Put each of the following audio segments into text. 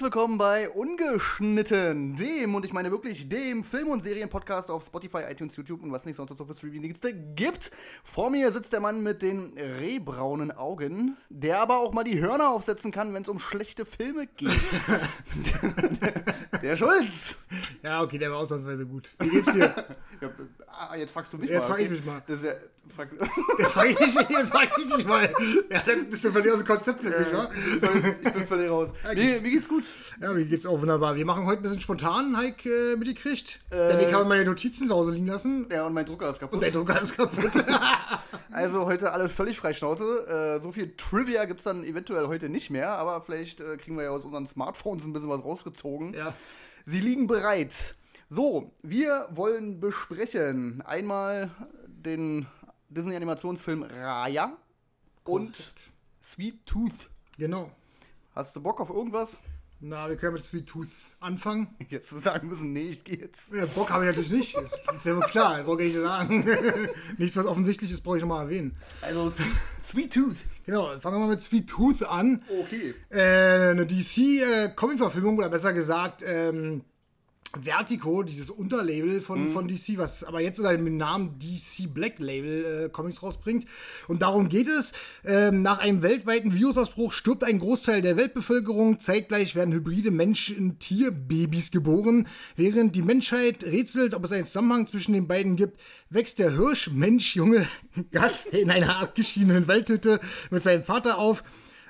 Herzlich willkommen bei Ungeschnitten, dem, und ich meine wirklich dem Film- und Serienpodcast auf Spotify, iTunes, YouTube und was nicht sonst so für Streaming-Dienste gibt. Vor mir sitzt der Mann mit den rehbraunen Augen, der aber auch mal die Hörner aufsetzen kann, wenn es um schlechte Filme geht. der, der Schulz. Ja, okay, der war ausnahmsweise gut. Wie geht's dir? Ja, ah, jetzt fragst du mich Jetzt mal. frag ich mich mal. Das ist ja, frag, Jetzt frag ich dich, jetzt frag ich dich mal. Ja, dann bist du völlig aus dem Konzept plötzlich, wa? ich bin völlig raus. Mir, mir geht's gut. Ja, mir geht's auch wunderbar. Wir machen heute ein bisschen spontan, Heik, äh, mitgekriegt. Denn ich habe meine Notizen zu Hause liegen lassen. Ja, und mein Drucker ist kaputt. Und der Drucker ist kaputt. Also heute alles völlig freischnauze. Äh, so viel Trivia gibt es dann eventuell heute nicht mehr, aber vielleicht äh, kriegen wir ja aus unseren Smartphones ein bisschen was rausgezogen. ja. Sie liegen bereit. So, wir wollen besprechen einmal den Disney-Animationsfilm Raya und Sweet Tooth. Genau. Hast du Bock auf irgendwas? Na, wir können mit Sweet Tooth anfangen. Jetzt sagen müssen, nee, ich gehe jetzt. Ja, Bock habe ich natürlich nicht. Ist, ist ja wohl klar, das brauche ich nicht sagen. Nichts, was offensichtlich ist, brauche ich nochmal erwähnen. Also Sweet Tooth. Genau, fangen wir mal mit Sweet Tooth an. Okay. Äh, eine DC-Comic-Verfilmung, oder besser gesagt, ähm, Vertigo, dieses Unterlabel von, von DC, was aber jetzt sogar mit dem Namen DC Black Label äh, Comics rausbringt. Und darum geht es. Ähm, nach einem weltweiten Virusausbruch stirbt ein Großteil der Weltbevölkerung. Zeitgleich werden hybride Menschen-Tier-Babys geboren. Während die Menschheit rätselt, ob es einen Zusammenhang zwischen den beiden gibt, wächst der Hirsch-Mensch-Junge Gas in einer abgeschiedenen Waldhütte mit seinem Vater auf.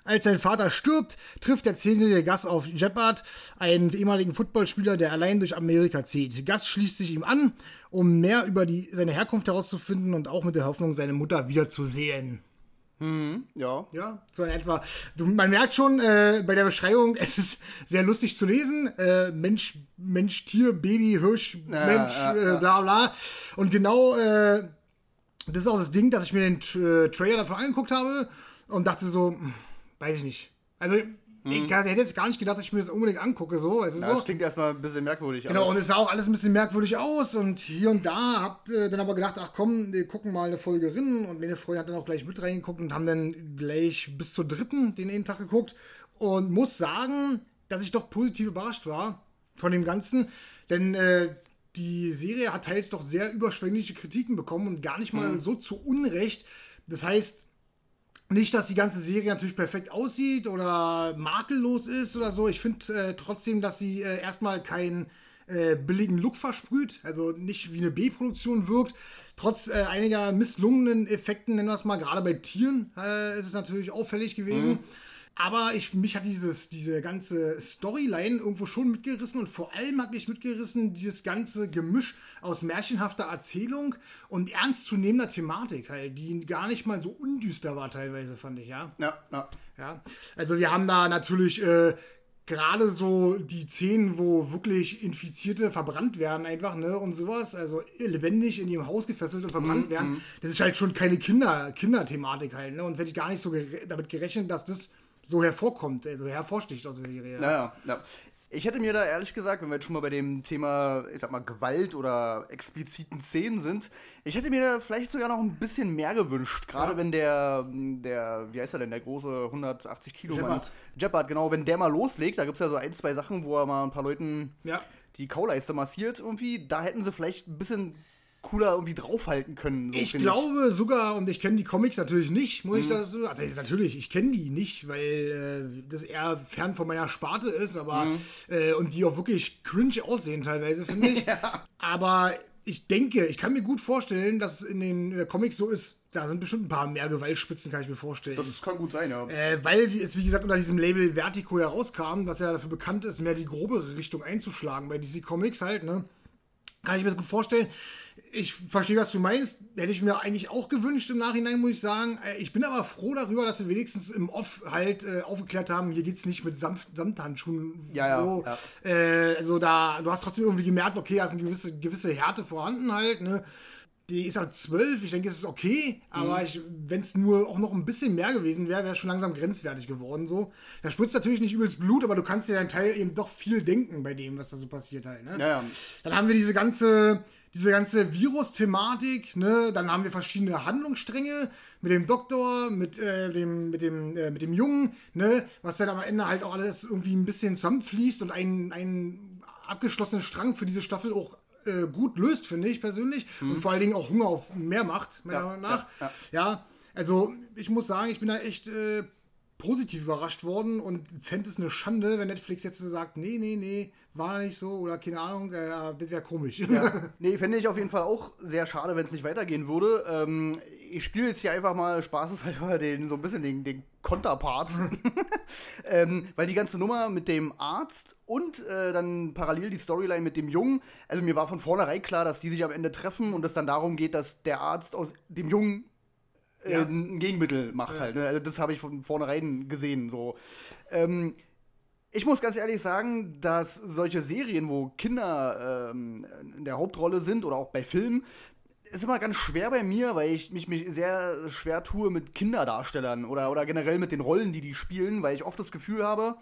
Als sein Vater stirbt, trifft der zehnjährige Gus auf Jeppard, einen ehemaligen Footballspieler, der allein durch Amerika zieht. Gus schließt sich ihm an, um mehr über die, seine Herkunft herauszufinden und auch mit der Hoffnung, seine Mutter wiederzusehen. Ja. Ja, so in etwa. Du, man merkt schon äh, bei der Beschreibung, es ist sehr lustig zu lesen. Äh, Mensch, Mensch, Tier, Baby, Hirsch, Mensch, ja, äh, bla bla. Und genau äh, das ist auch das Ding, dass ich mir den äh, Trailer davon angeguckt habe und dachte so, hm, weiß ich nicht. Also ich hätte jetzt gar nicht gedacht, dass ich mir das unbedingt angucke. So, es Ja, so. Das klingt erstmal ein bisschen merkwürdig. Genau, aber und es sah auch alles ein bisschen merkwürdig aus und hier und da habt äh, dann aber gedacht, ach komm, wir gucken mal eine Folge rein und meine Freundin hat dann auch gleich mit reingeguckt und haben dann gleich bis zur dritten den einen Tag geguckt und muss sagen, dass ich doch positiv überrascht war von dem Ganzen, denn äh, die Serie hat teils doch sehr überschwängliche Kritiken bekommen und gar nicht mal so zu Unrecht. Das heißt, nicht, dass die ganze Serie natürlich perfekt aussieht oder makellos ist oder so. Ich finde äh, trotzdem, dass sie äh, erstmal keinen äh, billigen Look versprüht, also nicht wie eine B-Produktion wirkt. Trotz äh, einiger misslungenen Effekten, nennen wir es mal, gerade bei Tieren äh, ist es natürlich auffällig gewesen. Aber ich, mich hat dieses, diese ganze Storyline irgendwo schon mitgerissen und vor allem hat mich mitgerissen dieses ganze Gemisch aus märchenhafter Erzählung und ernstzunehmender Thematik halt, die gar nicht mal so undüster war teilweise, fand ich, ja. ja, ja. Ja, also wir haben da natürlich äh, gerade so die Szenen, wo wirklich Infizierte verbrannt werden einfach, ne, und sowas, also lebendig in ihrem Haus gefesselt und verbrannt werden. Das ist halt schon keine Kinder, Kinderthematik halt, ne, und das hätte ich gar nicht so gere damit gerechnet, dass das so hervorkommt, also hervorsticht aus der Serie. Ja, ja, ja. Ich hätte mir da ehrlich gesagt, wenn wir jetzt schon mal bei dem Thema, ich sag mal, Gewalt oder expliziten Szenen sind, ich hätte mir da vielleicht sogar noch ein bisschen mehr gewünscht. Gerade Ja. wenn der, der, wie heißt er denn, der große 180 Kilo Mann. Jeppard. Jeppard, genau, wenn der mal loslegt, da gibt es ja so ein, zwei Sachen, wo er mal ein paar Leuten Ja. die Kauleiste massiert irgendwie. Da hätten sie vielleicht ein bisschen cooler irgendwie draufhalten können. So Ich glaube sogar, und ich kenne die Comics natürlich nicht, muss ich Mhm. das so. Also natürlich, ich kenne die nicht, weil äh, das eher fern von meiner Sparte ist, aber Mhm. äh, und die auch wirklich cringe aussehen teilweise, finde ich. Aber ich denke, ich kann mir gut vorstellen, dass es in den Comics so ist. Da sind bestimmt ein paar mehr Gewaltspitzen, kann ich mir vorstellen. Das kann gut sein, ja. Äh, weil es, wie gesagt, unter diesem Label Vertigo herauskam, was ja dafür bekannt ist, mehr die grobere Richtung einzuschlagen bei DC Comics halt, ne? Kann ich mir das gut vorstellen. Ich verstehe, was du meinst. Hätte ich mir eigentlich auch gewünscht im Nachhinein, muss ich sagen. Äh, Ich bin aber froh darüber, dass wir wenigstens im Off halt äh, aufgeklärt haben, hier geht's nicht mit Samt Samthandschuhen. Ja, ja, So. ja. Äh, also da, du hast trotzdem irgendwie gemerkt, okay, da ist eine gewisse, gewisse Härte vorhanden halt, ne? die ist halt zwölf, ich denke, es ist okay, aber mhm. wenn es nur auch noch ein bisschen mehr gewesen wäre, wäre es schon langsam grenzwertig geworden. So. Da spritzt natürlich nicht übelst Blut, aber du kannst dir deinen Teil eben doch viel denken bei dem, was da so passiert halt. Ne? Ja, ja. Dann haben wir diese ganze, diese ganze Virus-Thematik, ne? Dann haben wir verschiedene Handlungsstränge mit dem Doktor, mit äh, dem, mit dem, äh, mit dem Jungen, ne? Was dann am Ende halt auch alles irgendwie ein bisschen zusammenfließt und ein, ein abgeschlossener Strang für diese Staffel auch äh, gut löst, finde ich persönlich. Mhm. Und vor allen Dingen auch Hunger auf mehr macht, meiner ja, Meinung nach. Ja, ja. ja, also ich muss sagen, ich bin da echt äh, positiv überrascht worden und fände es eine Schande, wenn Netflix jetzt sagt, nee, nee, nee, war nicht so oder keine Ahnung, äh, das wäre komisch. Ja. Nee, fände ich auf jeden Fall auch sehr schade, wenn es nicht weitergehen würde. Ähm, ich spiele jetzt hier einfach mal spaßeshalber den, so ein bisschen den, den Konterpart. ähm, weil die ganze Nummer mit dem Arzt und äh, dann parallel die Storyline mit dem Jungen, also mir war von vornherein klar, dass die sich am Ende treffen und es dann darum geht, dass der Arzt aus dem Jungen ja. ein Gegenmittel macht ja. halt. Ne? Also das habe ich von vornherein gesehen. So. Ähm, ich muss ganz ehrlich sagen, dass solche Serien, wo Kinder ähm, in der Hauptrolle sind oder auch bei Filmen, ist immer ganz schwer bei mir, weil ich mich, mich sehr schwer tue mit Kinderdarstellern oder, oder generell mit den Rollen, die die spielen, weil ich oft das Gefühl habe,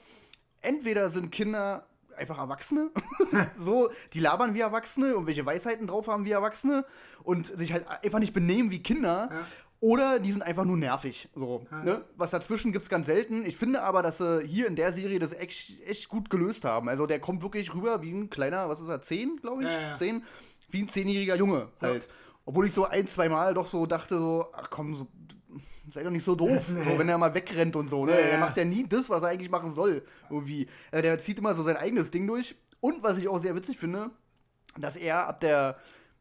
entweder sind Kinder einfach Erwachsene, so, die labern wie Erwachsene und welche Weisheiten drauf haben wie Erwachsene und sich halt einfach nicht benehmen wie Kinder. Ja. Oder die sind einfach nur nervig. So, ja. ne? Was dazwischen gibt es ganz selten. Ich finde aber, dass sie hier in der Serie das echt, echt gut gelöst haben. Also der kommt wirklich rüber wie ein kleiner, was ist er, zehn, glaube ich? Ja. Zehn? Wie ein zehnjähriger Junge halt. Obwohl ich so ein, zwei Mal doch so dachte, so, ach komm, so, sei doch nicht so doof, so, wenn er mal wegrennt und so. Ne? Ja, Er macht ja nie das, was er eigentlich machen soll. Irgendwie. Also der zieht immer so sein eigenes Ding durch. Und was ich auch sehr witzig finde, dass er ab der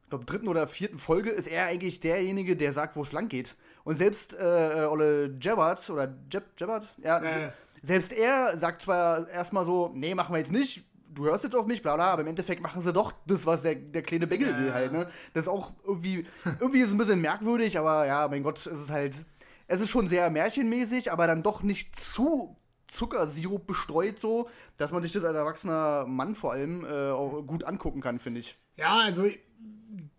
glaube, dritten oder vierten Folge ist er eigentlich derjenige, der sagt, wo es lang geht. Und selbst äh, Olle Jabbard oder Jeb, Jabbard, ja, äh. selbst er sagt zwar erstmal so, nee, machen wir jetzt nicht, du hörst jetzt auf mich, bla bla, aber im Endeffekt machen sie doch das, was der, der kleine Bengel will halt, ne? Das ist auch irgendwie, irgendwie ist es ein bisschen merkwürdig, aber ja, mein Gott, es ist halt, es ist schon sehr märchenmäßig, aber dann doch nicht zu Zuckersirup bestreut so, dass man sich das als erwachsener Mann vor allem äh, auch gut angucken kann, finde ich. Ja, also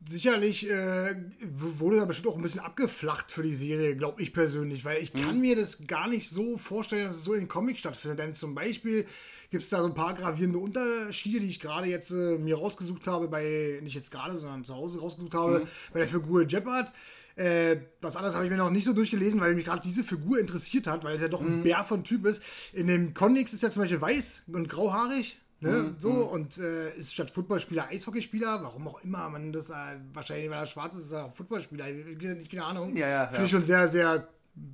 sicherlich äh, wurde da bestimmt auch ein bisschen abgeflacht für die Serie, glaube ich persönlich, weil ich mhm. kann mir das gar nicht so vorstellen, dass es so in den Comics stattfindet. Denn zum Beispiel gibt es da so ein paar gravierende Unterschiede, die ich gerade jetzt äh, mir rausgesucht habe, bei, nicht jetzt gerade, sondern zu Hause rausgesucht habe, mhm. bei der Figur Jeopard. Äh, was anderes habe ich mir noch nicht so durchgelesen, weil mich gerade diese Figur interessiert hat, weil es ja doch ein mhm. Bär von Typ ist. In den Comics ist er zum Beispiel weiß und grauhaarig. Ne? Mhm. So, mhm. und äh, ist statt Footballspieler Eishockeyspieler, warum auch immer man das, äh, wahrscheinlich, weil er schwarz ist, ist er auch Footballspieler, ich, keine Ahnung. Ja, ja, Finde ich schon sehr, sehr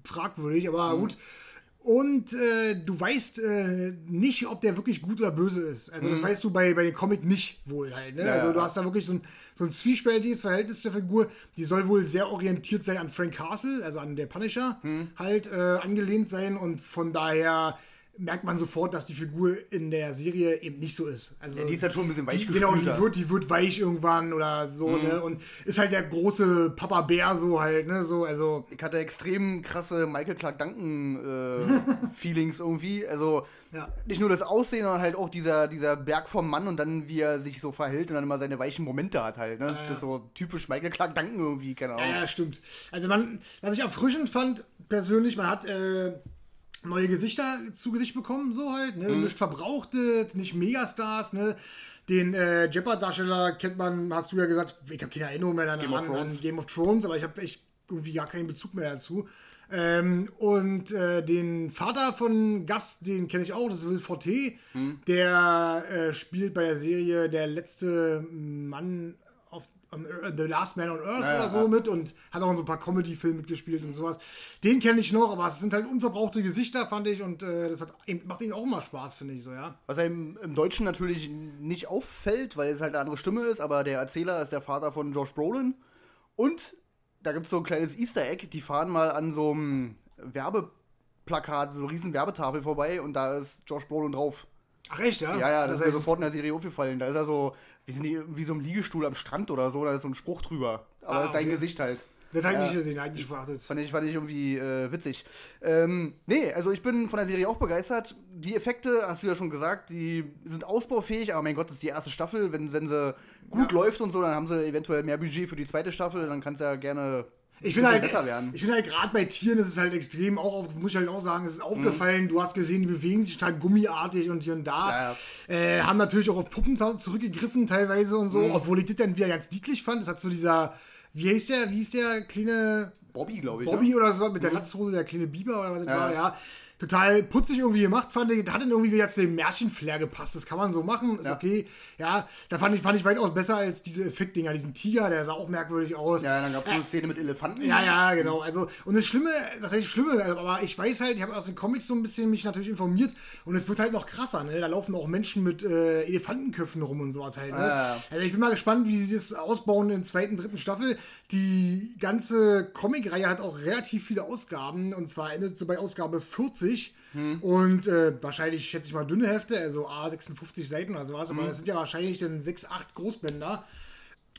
fragwürdig, aber mhm. gut. Und äh, du weißt äh, nicht, ob der wirklich gut oder böse ist. Also, das mhm. weißt du bei, bei den Comic nicht wohl halt. Ne? Ja, also, du hast da wirklich so ein, so ein zwiespältiges Verhältnis zur Figur. Die soll wohl sehr orientiert sein an Frank Castle, also an der Punisher, mhm. halt äh, angelehnt sein und von daher merkt man sofort, dass die Figur in der Serie eben nicht so ist. Also ja, die ist halt schon ein bisschen weich die, Genau, die wird, die wird weich irgendwann oder so, mhm. ne? Und ist halt der große Papa Bär so halt, ne? So, also. Ich hatte extrem krasse Michael Clark Duncan äh, Feelings irgendwie. Also ja. nicht nur das Aussehen, sondern halt auch dieser, dieser Berg vom Mann und dann, wie er sich so verhält und dann immer seine weichen Momente hat halt, ne? Ja. Das ist so typisch Michael Clark Duncan irgendwie, keine Ahnung. Ja, ja, stimmt. Also man, was ich erfrischend fand, persönlich, man hat äh, neue Gesichter zu Gesicht bekommen, so halt, ne? Mhm. Nicht verbrauchtet, nicht Megastars, ne? Den äh, Jeopard-Darsteller kennt man, hast du ja gesagt, ich habe keine Erinnerung mehr an, Game, an, an Game of Thrones, aber ich habe echt irgendwie gar keinen Bezug mehr dazu. Ähm, und äh, den Vater von Gast, den kenne ich auch, das ist Will Forte. Hm. Der äh, spielt bei der Serie Der letzte Mann The Last Man on Earth ja, oder so ja. mit und hat auch in so ein paar Comedy-Filmen mitgespielt und sowas. Den kenne ich noch, aber es sind halt unverbrauchte Gesichter, fand ich, und äh, das hat, macht ihm auch immer Spaß, finde ich so, ja. Was einem im Deutschen natürlich nicht auffällt, weil es halt eine andere Stimme ist, aber der Erzähler ist der Vater von Josh Brolin. Und da gibt es so ein kleines Easter Egg, die fahren mal an so einem Werbeplakat, so eine riesen Werbetafel vorbei und da ist Josh Brolin drauf. Ach echt, ja? Ja, ja, das, das ist mir sofort in der Serie aufgefallen. Da ist er so, wie, sind die, wie so ein Liegestuhl am Strand oder so, da ist so ein Spruch drüber. Aber ah, das ist sein okay. Gesicht halt. Das habe ich nicht gesehen, eigentlich verachtet. Fand ich, fand ich irgendwie äh, witzig. Ähm, nee, also ich bin von der Serie auch begeistert. Die Effekte, hast du ja schon gesagt, die sind ausbaufähig, aber mein Gott, das ist die erste Staffel. Wenn, wenn sie gut Ja. läuft und so, dann haben sie eventuell mehr Budget für die zweite Staffel, dann kann es ja gerne Ich finde halt, ich finde halt gerade bei Tieren ist es halt extrem auch, auf, muss ich halt auch sagen, es ist aufgefallen, du hast gesehen, die bewegen sich total gummiartig und hier und da. Ja, Äh, haben natürlich auch auf Puppen zurückgegriffen teilweise und so, Mhm. obwohl ich das dann wieder ganz niedlich fand. Das hat so dieser, wie hieß der, wie hieß der kleine Bobby, glaube ich. Bobby ne? oder so mit der Latzhose, der kleine Biber oder was das Ja. war, ja. Total putzig irgendwie gemacht, fand ich. Hat dann irgendwie wieder zu dem Märchenflair gepasst. Das kann man so machen, ist Ja. okay. Ja, da fand ich, fand ich weitaus besser als diese Effektdinger. Diesen Tiger, der sah auch merkwürdig aus. Ja, dann gab es so eine Szene mit Elefanten. Ja, ja, genau. Also, und das Schlimme, was heißt Schlimme, aber ich weiß halt, ich habe aus den Comics so ein bisschen mich natürlich informiert und es wird halt noch krasser, ne? Da laufen auch Menschen mit äh, Elefantenköpfen rum und sowas halt, ne? Ja. Also ich bin mal gespannt, wie sie das ausbauen in der zweiten, dritten Staffel. Die ganze Comicreihe hat auch relativ viele Ausgaben. Und zwar endet sie bei Ausgabe 40 und äh, wahrscheinlich, schätze ich mal, dünne Hefte, also A56 Seiten oder sowas, aber das sind ja wahrscheinlich dann 6, 8 Großbänder.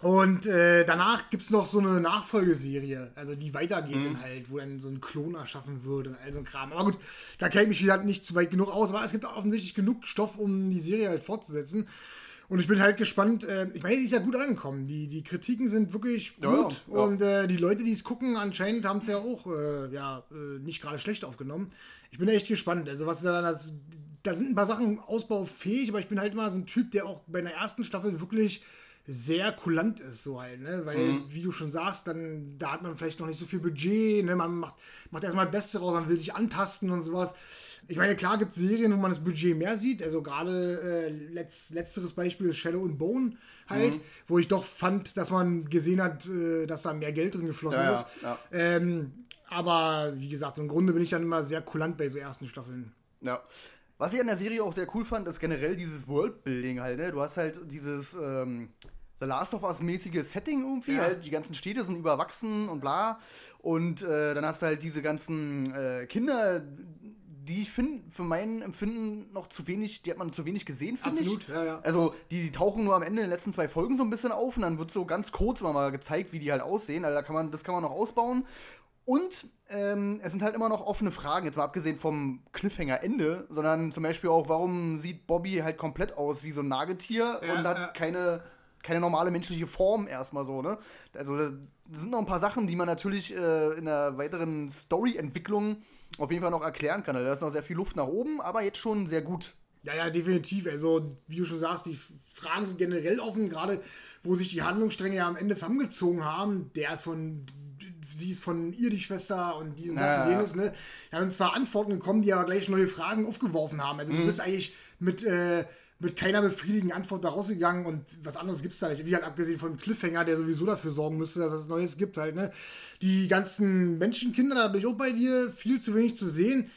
Und äh, danach gibt es noch so eine Nachfolgeserie, also die weitergeht dann halt, wo dann so ein Klon erschaffen wird und all so ein Kram. Aber gut, da kenne ich mich wieder nicht zu weit genug aus, aber es gibt offensichtlich genug Stoff, um die Serie halt fortzusetzen. Und ich bin halt gespannt, äh, ich meine, die ist ja gut angekommen. Die, die Kritiken sind wirklich Ja, gut. ja. Und äh, die Leute, die es gucken, anscheinend haben es ja auch äh, ja, äh, nicht gerade schlecht aufgenommen. Ich bin echt gespannt. Also, was da, das, da sind ein paar Sachen ausbaufähig, aber ich bin halt immer so ein Typ, der auch bei der ersten Staffel wirklich sehr kulant ist, so halt, ne? Weil, Mhm. wie du schon sagst, dann, da hat man vielleicht noch nicht so viel Budget, ne? Man macht, macht erstmal das Beste raus, man will sich antasten und sowas. Ich meine, klar gibt es Serien, wo man das Budget mehr sieht. Also gerade äh, letzt, letzteres Beispiel ist Shadow and Bone halt, Mhm. wo ich doch fand, dass man gesehen hat, äh, dass da mehr Geld drin geflossen Ja, ja, ist. ja. Ähm, aber wie gesagt, im Grunde bin ich dann immer sehr kulant bei so ersten Staffeln. Ja. Was ich an der Serie auch sehr cool fand, ist generell dieses Worldbuilding halt, ne? Du hast halt dieses ähm, The Last of Us-mäßige Setting irgendwie, Ja. halt, die ganzen Städte sind überwachsen und bla. Und äh, dann hast du halt diese ganzen äh, Kinder, die ich finde, für mein Empfinden noch zu wenig, die hat man zu wenig gesehen, finde ich. Absolut, ja, ja. Also, die, die tauchen nur am Ende in den letzten zwei Folgen so ein bisschen auf und dann wird so ganz kurz immer mal gezeigt, wie die halt aussehen. Also, da kann man, das kann man noch ausbauen. Und ähm, es sind halt immer noch offene Fragen, jetzt mal abgesehen vom Cliffhanger-Ende, sondern zum Beispiel auch, warum sieht Bobby halt komplett aus wie so ein Nagetier Ja, und hat keine, keine normale menschliche Form erstmal so, ne? Also, da sind noch ein paar Sachen, die man natürlich äh, in der weiteren Story-Entwicklung auf jeden Fall noch erklären kann. Also, da ist noch sehr viel Luft nach oben, aber jetzt schon sehr gut. Ja, ja, definitiv. Also, wie du schon sagst, die Fragen sind generell offen, gerade wo sich die Handlungsstränge ja am Ende zusammengezogen haben. Der ist von, sie ist von ihr die Schwester und dies und das Ja, und ja. jenes, ne? Da sind zwar Antworten gekommen, die aber gleich neue Fragen aufgeworfen haben. Also, Mhm. du bist eigentlich mit, äh, mit keiner befriedigenden Antwort da rausgegangen und was anderes gibt's da nicht. Wie halt abgesehen von Cliffhanger, der sowieso dafür sorgen müsste, dass es Neues gibt halt, ne? Die ganzen Menschenkinder, da bin ich auch bei dir, viel zu wenig zu sehen.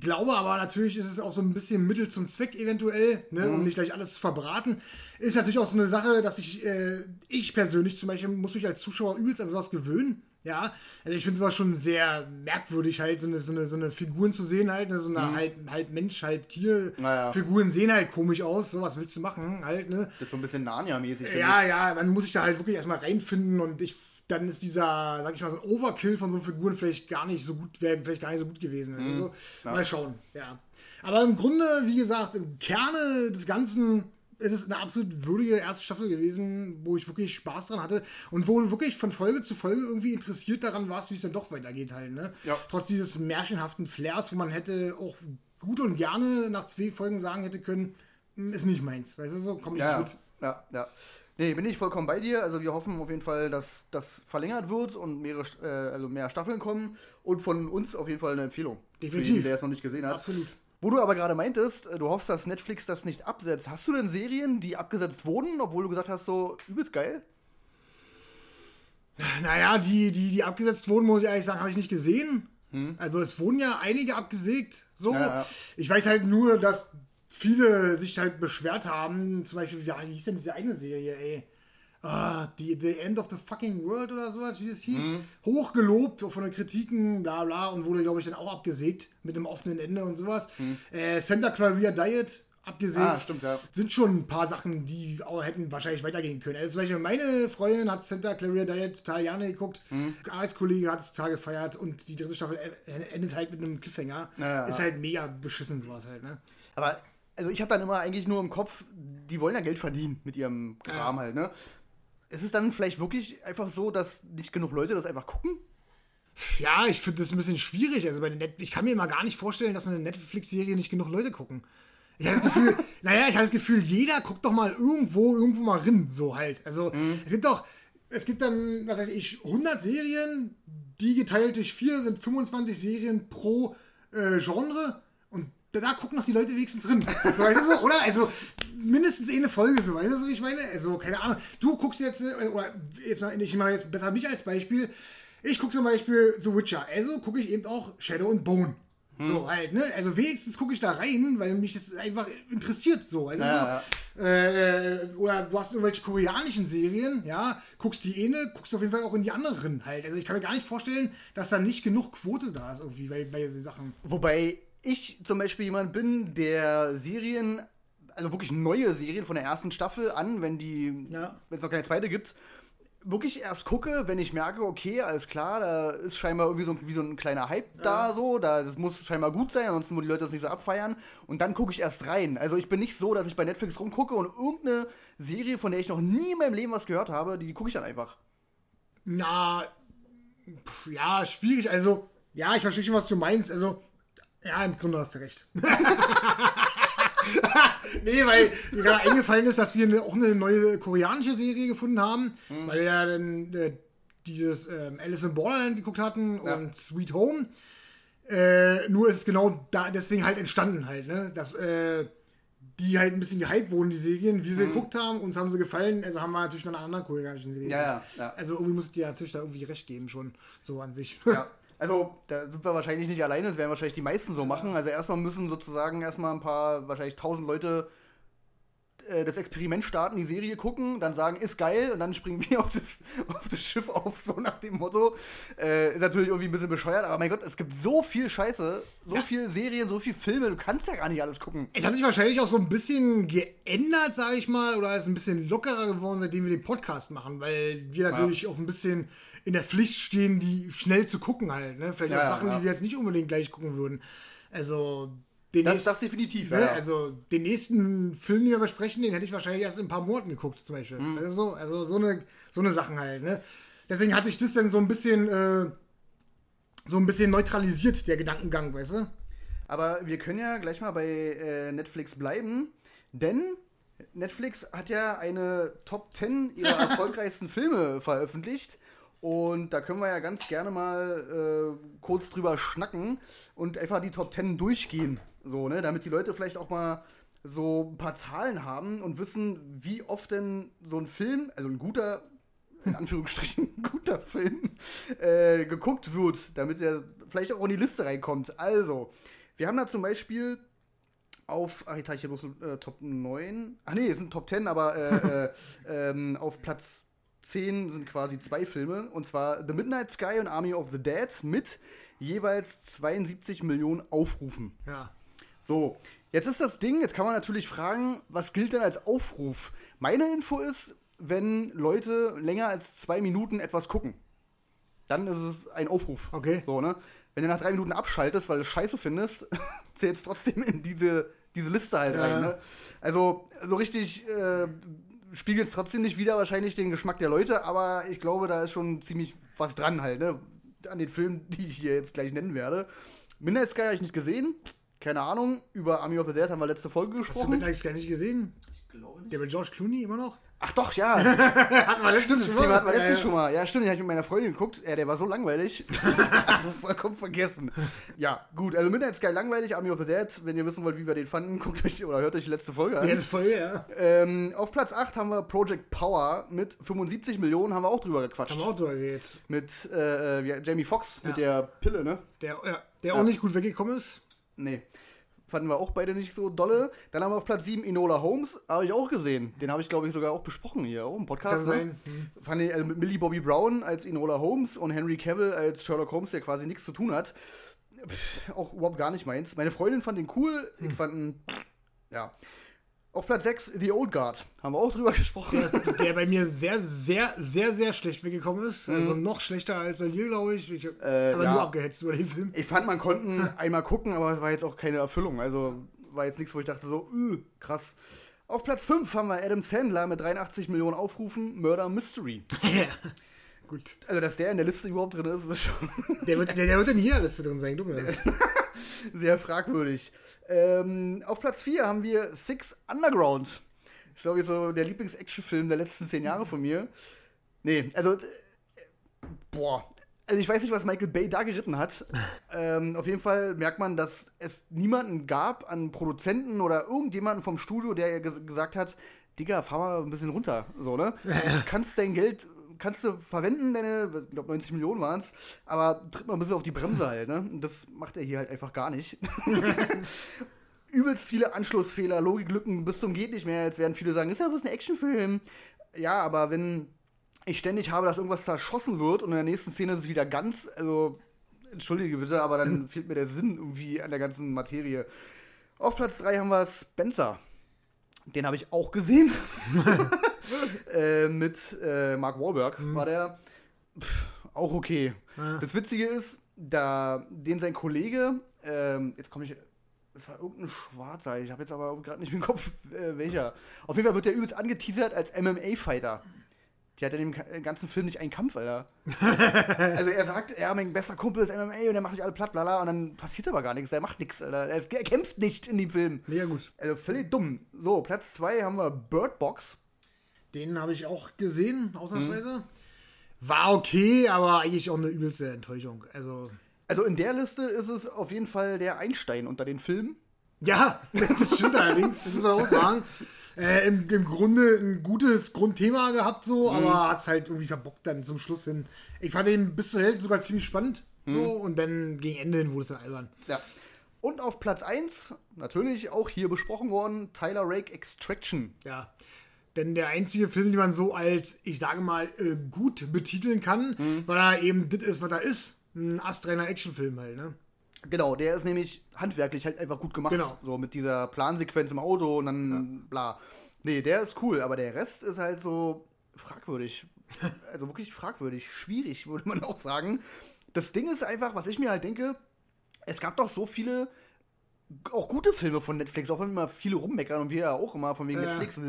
Glaube aber natürlich ist es auch so ein bisschen Mittel zum Zweck eventuell, ne, Mhm. um nicht gleich alles zu verbraten. Ist natürlich auch so eine Sache, dass ich, äh, ich persönlich zum Beispiel, muss mich als Zuschauer übelst an sowas gewöhnen. Ja, also ich finde sowas schon sehr merkwürdig, halt, so eine, so eine, so eine Figuren zu sehen, halt, ne, so eine halb, halb Mensch, halb Tier. Mhm. Naja. Figuren sehen halt komisch aus, so was willst du machen, halt, ne? Das ist so ein bisschen Narnia-mäßig, Ja, ich. ja, man muss sich da halt wirklich erstmal reinfinden und ich, dann ist dieser, sag ich mal, so ein Overkill von so Figuren vielleicht gar nicht so gut, wäre vielleicht gar nicht so gut gewesen. Mhm. Also, Mal schauen, ja. Aber im Grunde, wie gesagt, im Kerne des Ganzen ist es eine absolut würdige erste Staffel gewesen, wo ich wirklich Spaß dran hatte und wo du wirklich von Folge zu Folge irgendwie interessiert daran warst, wie es dann doch weitergeht halt, ne? Ja. Trotz dieses märchenhaften Flairs, wo man hätte auch gut und gerne nach zwei Folgen sagen hätte können, "Hm, ist nicht meins, weißt du so, komm ich Ja, mit. ja, ja. Nee, bin ich vollkommen bei dir. Also wir hoffen auf jeden Fall, dass das verlängert wird und mehrere, äh, also mehr Staffeln kommen. Und von uns auf jeden Fall eine Empfehlung. Definitiv. Jeden, der es noch nicht gesehen hat. Absolut. Wo du aber gerade meintest, äh, du hoffst, dass Netflix das nicht absetzt. Hast du denn Serien, die abgesetzt wurden, obwohl du gesagt hast, so übelst geil? Naja, die, die, die abgesetzt wurden, muss ich ehrlich sagen, habe ich nicht gesehen. Also es wurden ja einige abgesägt. So. Ja, ja. Ich weiß halt nur, dass viele sich halt beschwert haben. Zum Beispiel, wie hieß denn diese eine Serie, ey? Ah, die, The End of the Fucking World oder sowas, wie es hieß. Hochgelobt von den Kritiken, bla bla, und wurde, glaube ich, dann auch abgesägt mit einem offenen Ende und sowas. Äh, Santa Clarita Diet, abgesehen, Ah, stimmt, ja. sind schon ein paar Sachen, die auch hätten wahrscheinlich weitergehen können. Also zum Beispiel meine Freundin hat Santa Clarita Diet total gerne geguckt, Mhm. Arbeitskollege hat es total gefeiert und die dritte Staffel e- endet halt mit einem Cliffhanger. Ja, ja, Ist ja. halt mega beschissen sowas halt, ne? Aber, also ich habe dann immer eigentlich nur im Kopf, die wollen ja Geld verdienen mit ihrem Kram halt, ne? Ist es dann vielleicht wirklich einfach so, dass nicht genug Leute das einfach gucken? Ja, ich finde das ein bisschen schwierig. Also bei den Net ich kann mir mal gar nicht vorstellen, dass eine Netflix-Serie nicht genug Leute gucken. Ich habe das Gefühl, naja, ich habe das Gefühl, jeder guckt doch mal irgendwo, irgendwo mal rein, so halt. Also es gibt doch, es gibt dann, was weiß ich, 100 Serien, die geteilt durch vier sind 25 Serien pro äh, Genre und da gucken noch die Leute wenigstens rein. So, weißt du oder? Also mindestens eine Folge, so, weißt du, wie ich meine? Also, keine Ahnung. Du guckst jetzt, äh, oder jetzt mal, ich mache jetzt besser mich als Beispiel. Ich gucke zum Beispiel The Witcher, also gucke ich eben auch Shadow and Bone. So halt, ne? Also wenigstens gucke ich da rein, weil mich das einfach interessiert so. Also Ja, so äh, oder du hast irgendwelche koreanischen Serien, ja, guckst die eine, guckst auf jeden Fall auch in die anderen halt. Also ich kann mir gar nicht vorstellen, dass da nicht genug Quote da ist irgendwie bei, bei diesen Sachen. Wobei ich zum Beispiel jemand bin, der Serien, also wirklich neue Serien von der ersten Staffel an, wenn die, Ja. wenn es noch keine zweite gibt, wirklich erst gucke, wenn ich merke, okay, alles klar, da ist scheinbar irgendwie so, wie so ein kleiner Hype da so, da, das muss scheinbar gut sein, ansonsten würden die Leute das nicht so abfeiern und dann gucke ich erst rein. Also ich bin nicht so, dass ich bei Netflix rumgucke und irgendeine Serie, von der ich noch nie in meinem Leben was gehört habe, die, die gucke ich dann einfach. Na, pf, ja, schwierig. Also, ja, ich verstehe schon, was du meinst. Also, ja, im Grunde hast du recht. nee, weil mir gerade eingefallen ist, dass wir auch eine neue koreanische Serie gefunden haben, weil wir ja dann äh, dieses ähm, Alice in Borderland geguckt hatten Ja. und Sweet Home. Äh, nur ist es genau da, deswegen halt entstanden halt, ne? Dass äh, die halt ein bisschen gehypt wurden, die Serien, wie sie geguckt haben, uns haben sie gefallen, also haben wir natürlich noch eine andere koreanische Serie. Ja, ja, ja. Also irgendwie muss ich dir natürlich da irgendwie recht geben schon, so an sich. Ja. Also, da sind wir wahrscheinlich nicht alleine, das werden wahrscheinlich die meisten so machen. Also erstmal müssen sozusagen erstmal ein paar, wahrscheinlich tausend Leute äh, das Experiment starten, die Serie gucken, dann sagen, ist geil, und dann springen wir auf das, auf das Schiff auf, so nach dem Motto. Äh, ist natürlich irgendwie ein bisschen bescheuert, aber mein Gott, es gibt so viel Scheiße, so Ja. viel Serien, so viel Filme, du kannst ja gar nicht alles gucken. Es hat sich wahrscheinlich auch so ein bisschen geändert, sage ich mal, oder ist ein bisschen lockerer geworden, seitdem wir den Podcast machen, weil wir natürlich auch ein bisschen in der Pflicht stehen, die schnell zu gucken halt. Ne? Vielleicht Ja, auch Sachen, ja. die wir jetzt nicht unbedingt gleich gucken würden. Also, den Das, nächsten- das definitiv, ne? ja. Also, den nächsten Film, den wir besprechen, den hätte ich wahrscheinlich erst in ein paar Monaten geguckt, zum Beispiel. Mhm. Also, so, also so eine, so eine Sachen halt. Ne? Deswegen hat sich das dann so ein bisschen, äh, so ein bisschen neutralisiert, der Gedankengang, weißt du? Aber wir können ja gleich mal bei äh, Netflix bleiben, denn Netflix hat ja eine Top 10 ihrer erfolgreichsten Filme veröffentlicht. Und da können wir ja ganz gerne mal äh, kurz drüber schnacken und einfach die Top 10 durchgehen. So, ne? Damit die Leute vielleicht auch mal so ein paar Zahlen haben und wissen, wie oft denn so ein Film, also ein guter, in Anführungsstrichen, guter Film, äh, geguckt wird, damit er vielleicht auch in die Liste reinkommt. Also, wir haben da zum Beispiel auf, ach, ich hier bloß äh, Top 9. Ach nee, es sind Top 10, aber äh, äh, ähm, auf Platz 10 sind quasi zwei Filme. Und zwar The Midnight Sky und Army of the Dead mit jeweils 72 Millionen Aufrufen. Ja. So, jetzt ist das Ding, jetzt kann man natürlich fragen, was gilt denn als Aufruf? Meine Info ist, wenn Leute länger als zwei Minuten etwas gucken, dann ist es ein Aufruf. Okay. So, ne? Wenn du nach drei Minuten abschaltest, weil du scheiße findest, zählt es trotzdem in diese, diese Liste halt Ja. rein. Ne? Also, so richtig äh, spiegelt es trotzdem nicht wieder wahrscheinlich den Geschmack der Leute, aber ich glaube, da ist schon ziemlich was dran halt, ne? An den Filmen, die ich hier jetzt gleich nennen werde. Midnight Sky habe ich nicht gesehen. Keine Ahnung. Über Army of the Dead haben wir letzte Folge Hast du gesprochen. Midnight Sky nicht gesehen? Ich glaube nicht. Der mit George Clooney immer noch? Ach doch, ja. Hatten wir Stimmt, das Thema hatten wir letztens ja, schon mal. Ja, stimmt, den habe ich mit meiner Freundin geguckt. Ja, der war so langweilig. Vollkommen vergessen. Ja, gut. Also Midnight Sky langweilig, Army of the Dead. Wenn ihr wissen wollt, wie wir den fanden, guckt euch oder hört euch die letzte Folge ja. an. Jetzt voll, ja. Ähm, auf Platz 8 haben wir Project Power mit 75 Millionen, haben wir auch drüber gequatscht. Haben wir auch drüber geredet. Mit äh, wie- Jamie Foxx, mit der Pille, ne? Der, ja, der auch nicht gut weggekommen ist. Nee. Fanden wir auch beide nicht so dolle. Dann haben wir auf Platz 7 Enola Holmes, habe ich auch gesehen. Den habe ich, glaube ich, sogar auch besprochen hier, auch im Podcast. Ne? sein. Hm. Fand ich, also mit Millie Bobby Brown als Enola Holmes und Henry Cavill als Sherlock Holmes, der quasi nichts zu tun hat. Pff, auch überhaupt gar nicht meins. Meine Freundin fand ihn cool, Hm. ich fand ihn Ja. Auf Platz 6 The Old Guard. Haben wir auch drüber gesprochen. Der, bei mir sehr, sehr, sehr, sehr schlecht weggekommen ist. Also noch schlechter als bei dir, glaube ich. Ich habe Äh, aber ja. nur abgehetzt über den Film. Ich fand, man konnten einmal gucken, aber es war jetzt auch keine Erfüllung. Also war jetzt nichts, wo ich dachte so, öh, krass. Auf Platz 5 haben wir Adam Sandler mit 83 Millionen Aufrufen, Murder Mystery. Gut. Also, dass der in der Liste überhaupt drin ist, ist schon Der wird, der, der wird in jeder Liste drin sein, glaub mir. sehr fragwürdig. Ähm, auf Platz 4 haben wir Six Underground. Ich glaube, so der Lieblings-Action-Film der letzten zehn Jahre von mir. Nee, also, äh, boah. Also ich weiß nicht, was Michael Bay da geritten hat. ähm, auf jeden Fall merkt man, dass es niemanden gab an Produzenten oder irgendjemanden vom Studio, der ges gesagt hat, Digga, fahr mal ein bisschen runter. So, ne? Du kannst dein Geld, kannst du verwenden, deine, ich glaube 90 Millionen waren es, aber tritt mal ein bisschen auf die Bremse halt, ne? Und das macht er hier halt einfach gar nicht. Übelst viele Anschlussfehler, Logiklücken bis zum geht nicht mehr. Jetzt werden viele sagen, ist ja bloß ein Actionfilm. Ja, aber wenn ich ständig habe, dass irgendwas zerschossen wird und in der nächsten Szene ist es wieder ganz, also entschuldige bitte, aber dann fehlt mir der Sinn irgendwie an der ganzen Materie. Auf Platz 3 haben wir Spencer. Den habe ich auch gesehen. äh, mit äh, Mark Wahlberg war der pff, auch okay. Das Witzige ist, da den sein Kollege, ähm, jetzt komme ich, es war irgendein Schwarzer, ich habe jetzt aber gerade nicht im Kopf, äh, welcher. Auf jeden Fall wird der übelst angeteasert als MMA-Fighter. Der hat in dem ganzen Film nicht einen Kampf, Alter. also er sagt, ja, mein bester Kumpel ist MMA und der macht euch alle platt, blala, und dann passiert aber gar nichts. Er macht nichts, Alter. Er, er kämpft nicht in dem Film. Mega gut. Also völlig dumm. So, Platz 2 haben wir Bird Box. Den habe ich auch gesehen, ausnahmsweise. Mhm. War okay, aber eigentlich auch eine übelste Enttäuschung. Also, Also in der Liste ist es auf jeden Fall der Einstein unter den Filmen. ja, das stimmt allerdings, das muss man auch sagen. Äh, im, Im Grunde ein gutes Grundthema gehabt, so, Mhm. aber hat es halt irgendwie verbockt dann zum Schluss hin. Ich fand den bis zur Hälfte sogar ziemlich spannend, Mhm. so, und dann gegen Ende hin wurde es dann albern. Ja. Und auf Platz 1, natürlich auch hier besprochen worden, Tyler Rake Extraction. Ja. Denn der einzige Film, den man so als, ich sage mal, äh, gut betiteln kann, Mhm. weil er eben das ist, was er ist. Ein astreiner Actionfilm halt, ne? Genau, der ist nämlich handwerklich halt einfach gut gemacht. Genau. So mit dieser Plansequenz im Auto und dann bla. Nee, der ist cool, aber der Rest ist halt so fragwürdig. also wirklich fragwürdig, schwierig, würde man auch sagen. Das Ding ist einfach, was ich mir halt denke, es gab doch so viele auch gute Filme von Netflix, auch wenn immer viele rummeckern und wir ja auch immer von wegen Ja. Netflix.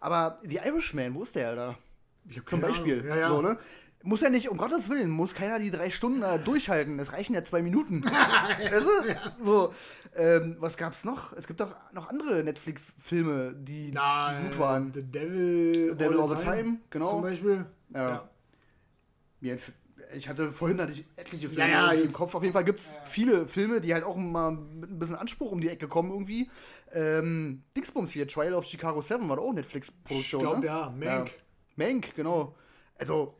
Aber The Irishman, wo ist der, Alter? Ich hab Zum keine Beispiel. Ja, ja. So, ne? Muss ja nicht, um Gottes Willen, muss keiner die drei Stunden da durchhalten. Es reichen ja zwei Minuten. weißt du? So, ähm, was gab's noch? Es gibt doch noch andere Netflix-Filme, die, Na, die gut äh, waren. The Devil, The Devil All the Time, genau. Zum Beispiel. Ja. Mir Ich hatte vorhin hatte ich etliche Filme Ja, ja, im. Kopf. Auf jeden Fall gibt es viele Filme, die halt auch mal mit ein bisschen Anspruch um die Ecke kommen irgendwie. Ähm, Dingsbums hier, Trial of Chicago 7 war doch auch Netflix-Produktion, Ich glaub, ne? ja, Mank. Ja. Mank, genau. Also,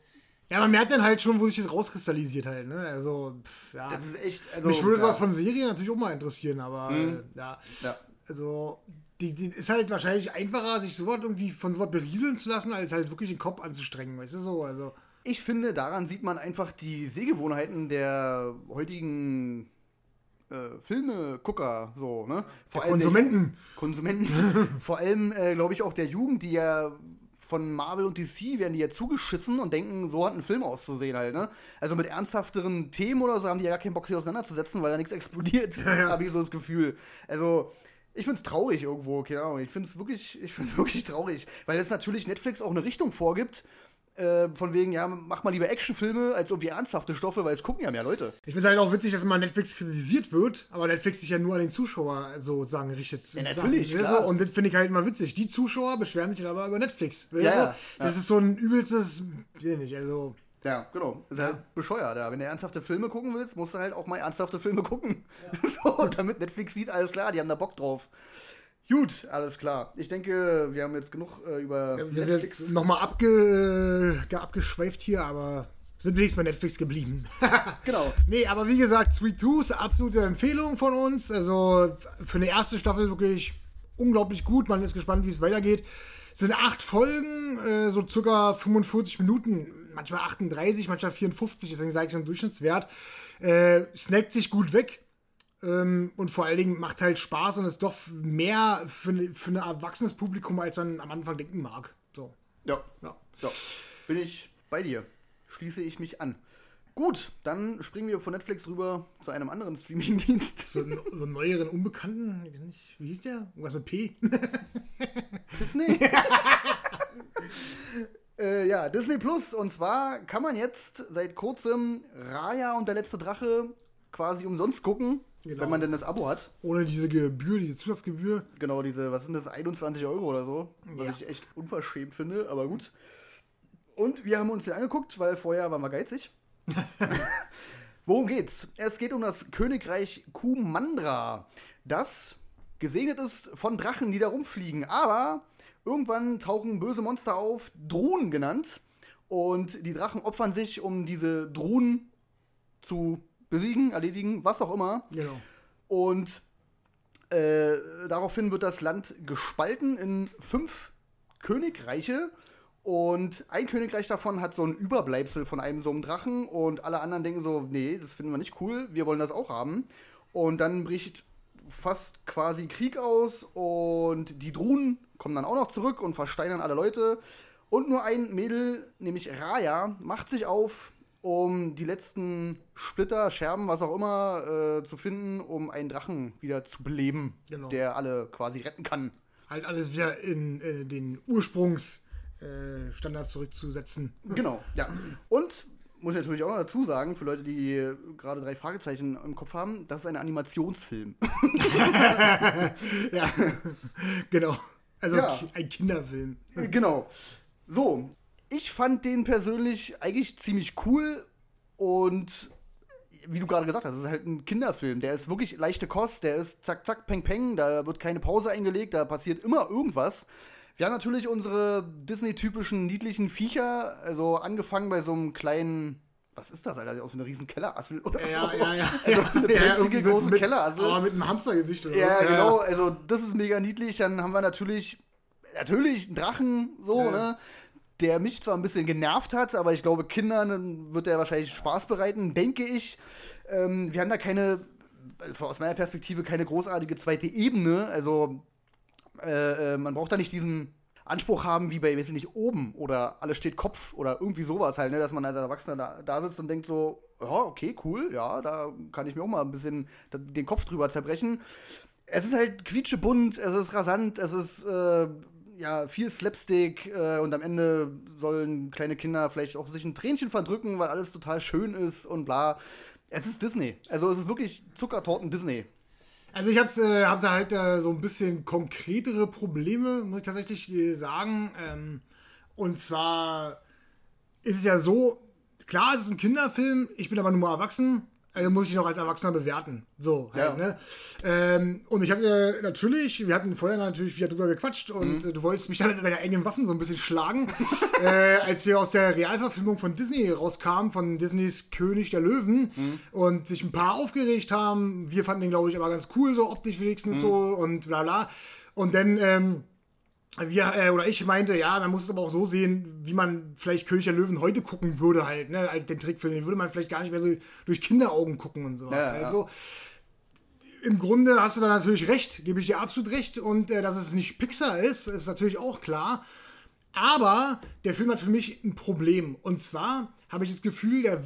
Ja, man merkt dann halt schon, wo sich das rauskristallisiert halt, ne? Also, pff, ja. das ist echt. Also, Mich würde ja. Mhm. sowas von Serien natürlich auch mal interessieren, aber äh, ja. Ja. Also, die, die ist halt wahrscheinlich einfacher, sich sowas irgendwie von sowas berieseln zu lassen, als halt wirklich den Kopf anzustrengen, weißt du so? Also, Ich finde, daran sieht man einfach die Sehgewohnheiten der heutigen äh, Filmegucker, so, ne? Vor Der Konsumenten. Der, Konsumenten. Vor allem, äh, glaube ich, auch der Jugend, die ja von Marvel und DC werden die ja zugeschissen und denken, so hat ein Film auszusehen halt, ne? Also mit ernsthafteren Themen oder so haben die ja gar keinen Bock, sich auseinanderzusetzen, weil da nichts explodiert, habe ich so das Gefühl. Also, ich find's traurig irgendwo, keine Ahnung. Ich find's wirklich, ich find's wirklich traurig, weil es natürlich Netflix auch eine Richtung vorgibt, äh, von wegen, ja, mach mal lieber Actionfilme als irgendwie ernsthafte Stoffe, weil es gucken ja mehr Leute. ich finde es halt auch witzig, dass immer Netflix kritisiert wird, aber Netflix sich ja nur an den Zuschauer sozusagen richtet. Ja, natürlich, Sachen, klar. So, und das finde ich halt immer witzig. Die Zuschauer beschweren sich dann aber über Netflix. Ja, ja, Das ja. ist so ein übelstes, weiß ich nicht, also. Ja, genau. Ist halt bescheuert, ja. Wenn du ernsthafte Filme gucken willst, musst du halt auch mal ernsthafte Filme gucken. So, damit Netflix sieht, alles klar, die haben da Bock drauf. Gut, alles klar. Ich denke, wir haben jetzt genug äh, über Wir sind jetzt nochmal abge, ge- abgeschweift hier, aber sind wenigstens bei Netflix geblieben. Genau. nee, aber wie gesagt, Sweet Tooth, absolute Empfehlung von uns. Also für eine erste Staffel wirklich unglaublich gut. Man ist gespannt, wie es weitergeht. Es sind acht Folgen, äh, so circa 45 Minuten, manchmal 38, manchmal 54, deswegen sage ich so ein Durchschnittswert. Äh, snackt sich gut weg. Ähm, und vor allen Dingen macht halt Spaß und ist doch mehr für, für ein erwachsenes Publikum, als man am Anfang denken mag. So. Ja. ja. ja. Bin ich bei dir. Schließe ich mich an. Gut, dann springen wir von Netflix rüber zu einem anderen Streamingdienst. So, so einen neueren, unbekannten, wie hieß der? Irgendwas mit P? Disney? äh, ja, Disney Plus. Und zwar kann man jetzt seit kurzem Raya und der letzte Drache quasi umsonst gucken. Genau. Wenn man denn das Abo hat. Ohne diese Gebühr, diese Zusatzgebühr. Genau, diese, was sind das, 21 Euro oder so. Was ja. ich echt unverschämt finde, aber gut. Und wir haben uns den angeguckt, weil vorher waren wir geizig. Worum geht's? Es geht um das Königreich Kumandra, das gesegnet ist von Drachen, die da rumfliegen. Aber irgendwann tauchen böse Monster auf, Drohnen genannt. Und die Drachen opfern sich, um diese Drohnen zu besiegen, erledigen, was auch immer. Genau. Und äh, daraufhin wird das Land gespalten in fünf Königreiche. Und ein Königreich davon hat so ein Überbleibsel von einem so einem Drachen und alle anderen denken so, nee, das finden wir nicht cool, wir wollen das auch haben. Und dann bricht fast quasi Krieg aus und die Drohnen kommen dann auch noch zurück und versteinern alle Leute. Und nur ein Mädel, nämlich Raya, macht sich auf, um die letzten Splitter, Scherben, was auch immer, äh, zu finden, um einen Drachen wieder zu beleben, genau. der alle quasi retten kann. Halt alles wieder in äh, den Ursprungs- äh, zurückzusetzen. Genau, ja. Und muss ich natürlich auch noch dazu sagen, für Leute, die gerade drei Fragezeichen im Kopf haben, das ist ein Animationsfilm. ja, genau. Also ja. ein Kinderfilm. Genau. So, ich fand den persönlich eigentlich ziemlich cool und wie du gerade gesagt hast, es ist halt ein Kinderfilm. Der ist wirklich leichte Kost, der ist zack, zack, peng, peng, da wird keine Pause eingelegt, da passiert immer irgendwas. Wir haben natürlich unsere Disney-typischen niedlichen Viecher, also angefangen bei so einem kleinen was ist das, Alter? Aus so einer riesen Kellerassel oder ja, so. Ja, ja, Also eine pelzige, ja, große mit, Kellerassel. Aber mit einem Hamstergesicht oder ja, so. Ja, genau. Also das ist mega niedlich. Dann haben wir natürlich, natürlich einen Drachen, so, ja. ne? Der mich zwar ein bisschen genervt hat, aber ich glaube, Kindern wird der wahrscheinlich Spaß bereiten, denke ich. Ähm, wir haben da keine, aus meiner Perspektive, keine großartige zweite Ebene. Also äh, äh, man braucht da nicht diesen Anspruch haben wie bei, weiß ich nicht, oben oder alles steht Kopf oder irgendwie sowas halt, ne, dass man als Erwachsener da, da sitzt und denkt so, ja, okay, cool, ja, da kann ich mir auch mal ein bisschen den Kopf drüber zerbrechen. Es ist halt quietschebunt, es ist rasant, es ist äh, ja viel Slapstick äh, und am Ende sollen kleine Kinder vielleicht auch sich ein Tränchen verdrücken, weil alles total schön ist und bla. Es ist Disney. Also es ist wirklich Zuckertorten Disney. Also ich habe äh, hab's halt äh, so ein bisschen konkretere Probleme, muss ich tatsächlich äh, sagen. Ähm, und zwar ist es ja so, klar, es ist ein Kinderfilm, ich bin aber nur mal erwachsen also muss ich noch als Erwachsener bewerten. So, halt, ja. ne? Ähm, und ich hatte natürlich, wir hatten vorher natürlich wieder drüber gequatscht und mhm. du wolltest mich dann mit deinen eigenen Waffen so ein bisschen schlagen. äh, als wir aus der Realverfilmung von Disney rauskamen, von Disneys König der Löwen mhm. und sich ein paar aufgeregt haben. Wir fanden den, glaube ich, aber ganz cool, so optisch wenigstens mhm. so und bla bla. Und dann, ähm, wir, äh, oder ich meinte, ja, man muss es aber auch so sehen, wie man vielleicht König der Löwen heute gucken würde halt, ne, also den Trickfilm, den würde man vielleicht gar nicht mehr so durch Kinderaugen gucken und sowas. Ja, halt. ja. so. Im Grunde hast du da natürlich recht, gebe ich dir absolut recht und äh, dass es nicht Pixar ist, ist natürlich auch klar. Aber der Film hat für mich ein Problem. Und zwar habe ich das Gefühl, der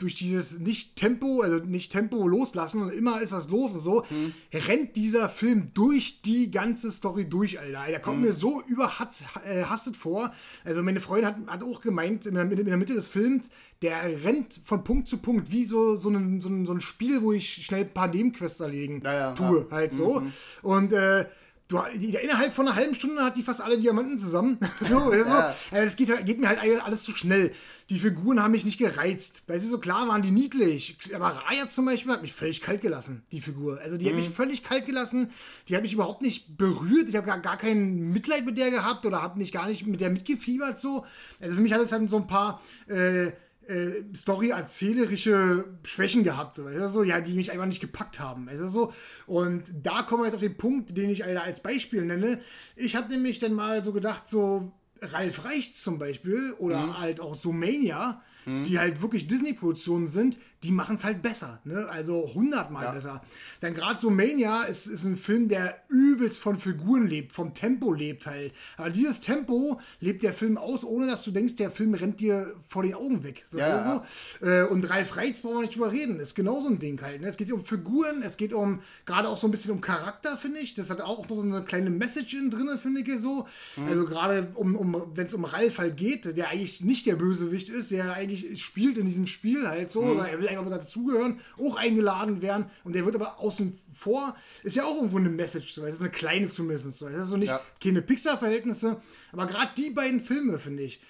durch dieses nicht Tempo, also nicht Tempo loslassen und immer ist was los und so, hm. rennt dieser Film durch die ganze Story durch, Alter. Der kommt hm. mir so überhastet vor. Also meine Freundin hat, hat auch gemeint, in der, in der, Mitte des Films, der rennt von Punkt zu Punkt, wie so, so, ein, so, ein, so ein Spiel, wo ich schnell ein paar Nebenquests erlegen ja, tue, ja. halt so. Mhm. Und äh, Du, innerhalb von einer halben Stunde hat die fast alle Diamanten zusammen. so, ja. so. Äh, das geht, geht, mir halt alles zu schnell. Die Figuren haben mich nicht gereizt. Weil sie so klar waren, die niedlich. Aber Raya zum Beispiel hat mich völlig kalt gelassen, die Figur. Also die mhm. hat mich völlig kalt gelassen. Die hat mich überhaupt nicht berührt. Ich habe gar, gar kein Mitleid mit der gehabt oder habe mich gar nicht mit der mitgefiebert so. Also für mich hat es halt so ein paar. Äh, äh, Story-erzählerische Schwächen gehabt, so, also, ja, die mich einfach nicht gepackt haben. Also so. Und da kommen wir jetzt auf den Punkt, den ich als Beispiel nenne. Ich habe nämlich dann mal so gedacht, so Ralf Reichts zum Beispiel oder mhm. halt auch Sumania, mhm. die halt wirklich Disney-Produktionen sind, die machen es halt besser, ne? Also hundertmal Ja. besser. Denn gerade so Mania ist, ist ein Film, der übelst von Figuren lebt, vom Tempo lebt halt. Aber dieses Tempo lebt der Film aus, ohne dass du denkst, der Film rennt dir vor den Augen weg. So, Ja, also, äh, und Ralf Reitz brauchen wir nicht drüber reden. Ist genau so ein Ding halt. Ne? Es geht um Figuren, es geht um gerade auch so ein bisschen um Charakter, finde ich. Das hat auch noch so eine kleine Message in drin, finde ich so. Mhm. Also gerade um, um wenn es um Ralf halt geht, der eigentlich nicht der Bösewicht ist, der eigentlich spielt in diesem Spiel halt so, Mhm. er will mal dazugehören, auch eingeladen werden und der wird aber außen vor, ist ja auch irgendwo eine Message, so. das ist eine kleine zumindest. So. Das ist so nicht Ja. keine Pixar-Verhältnisse, aber gerade die beiden Filme, finde ich,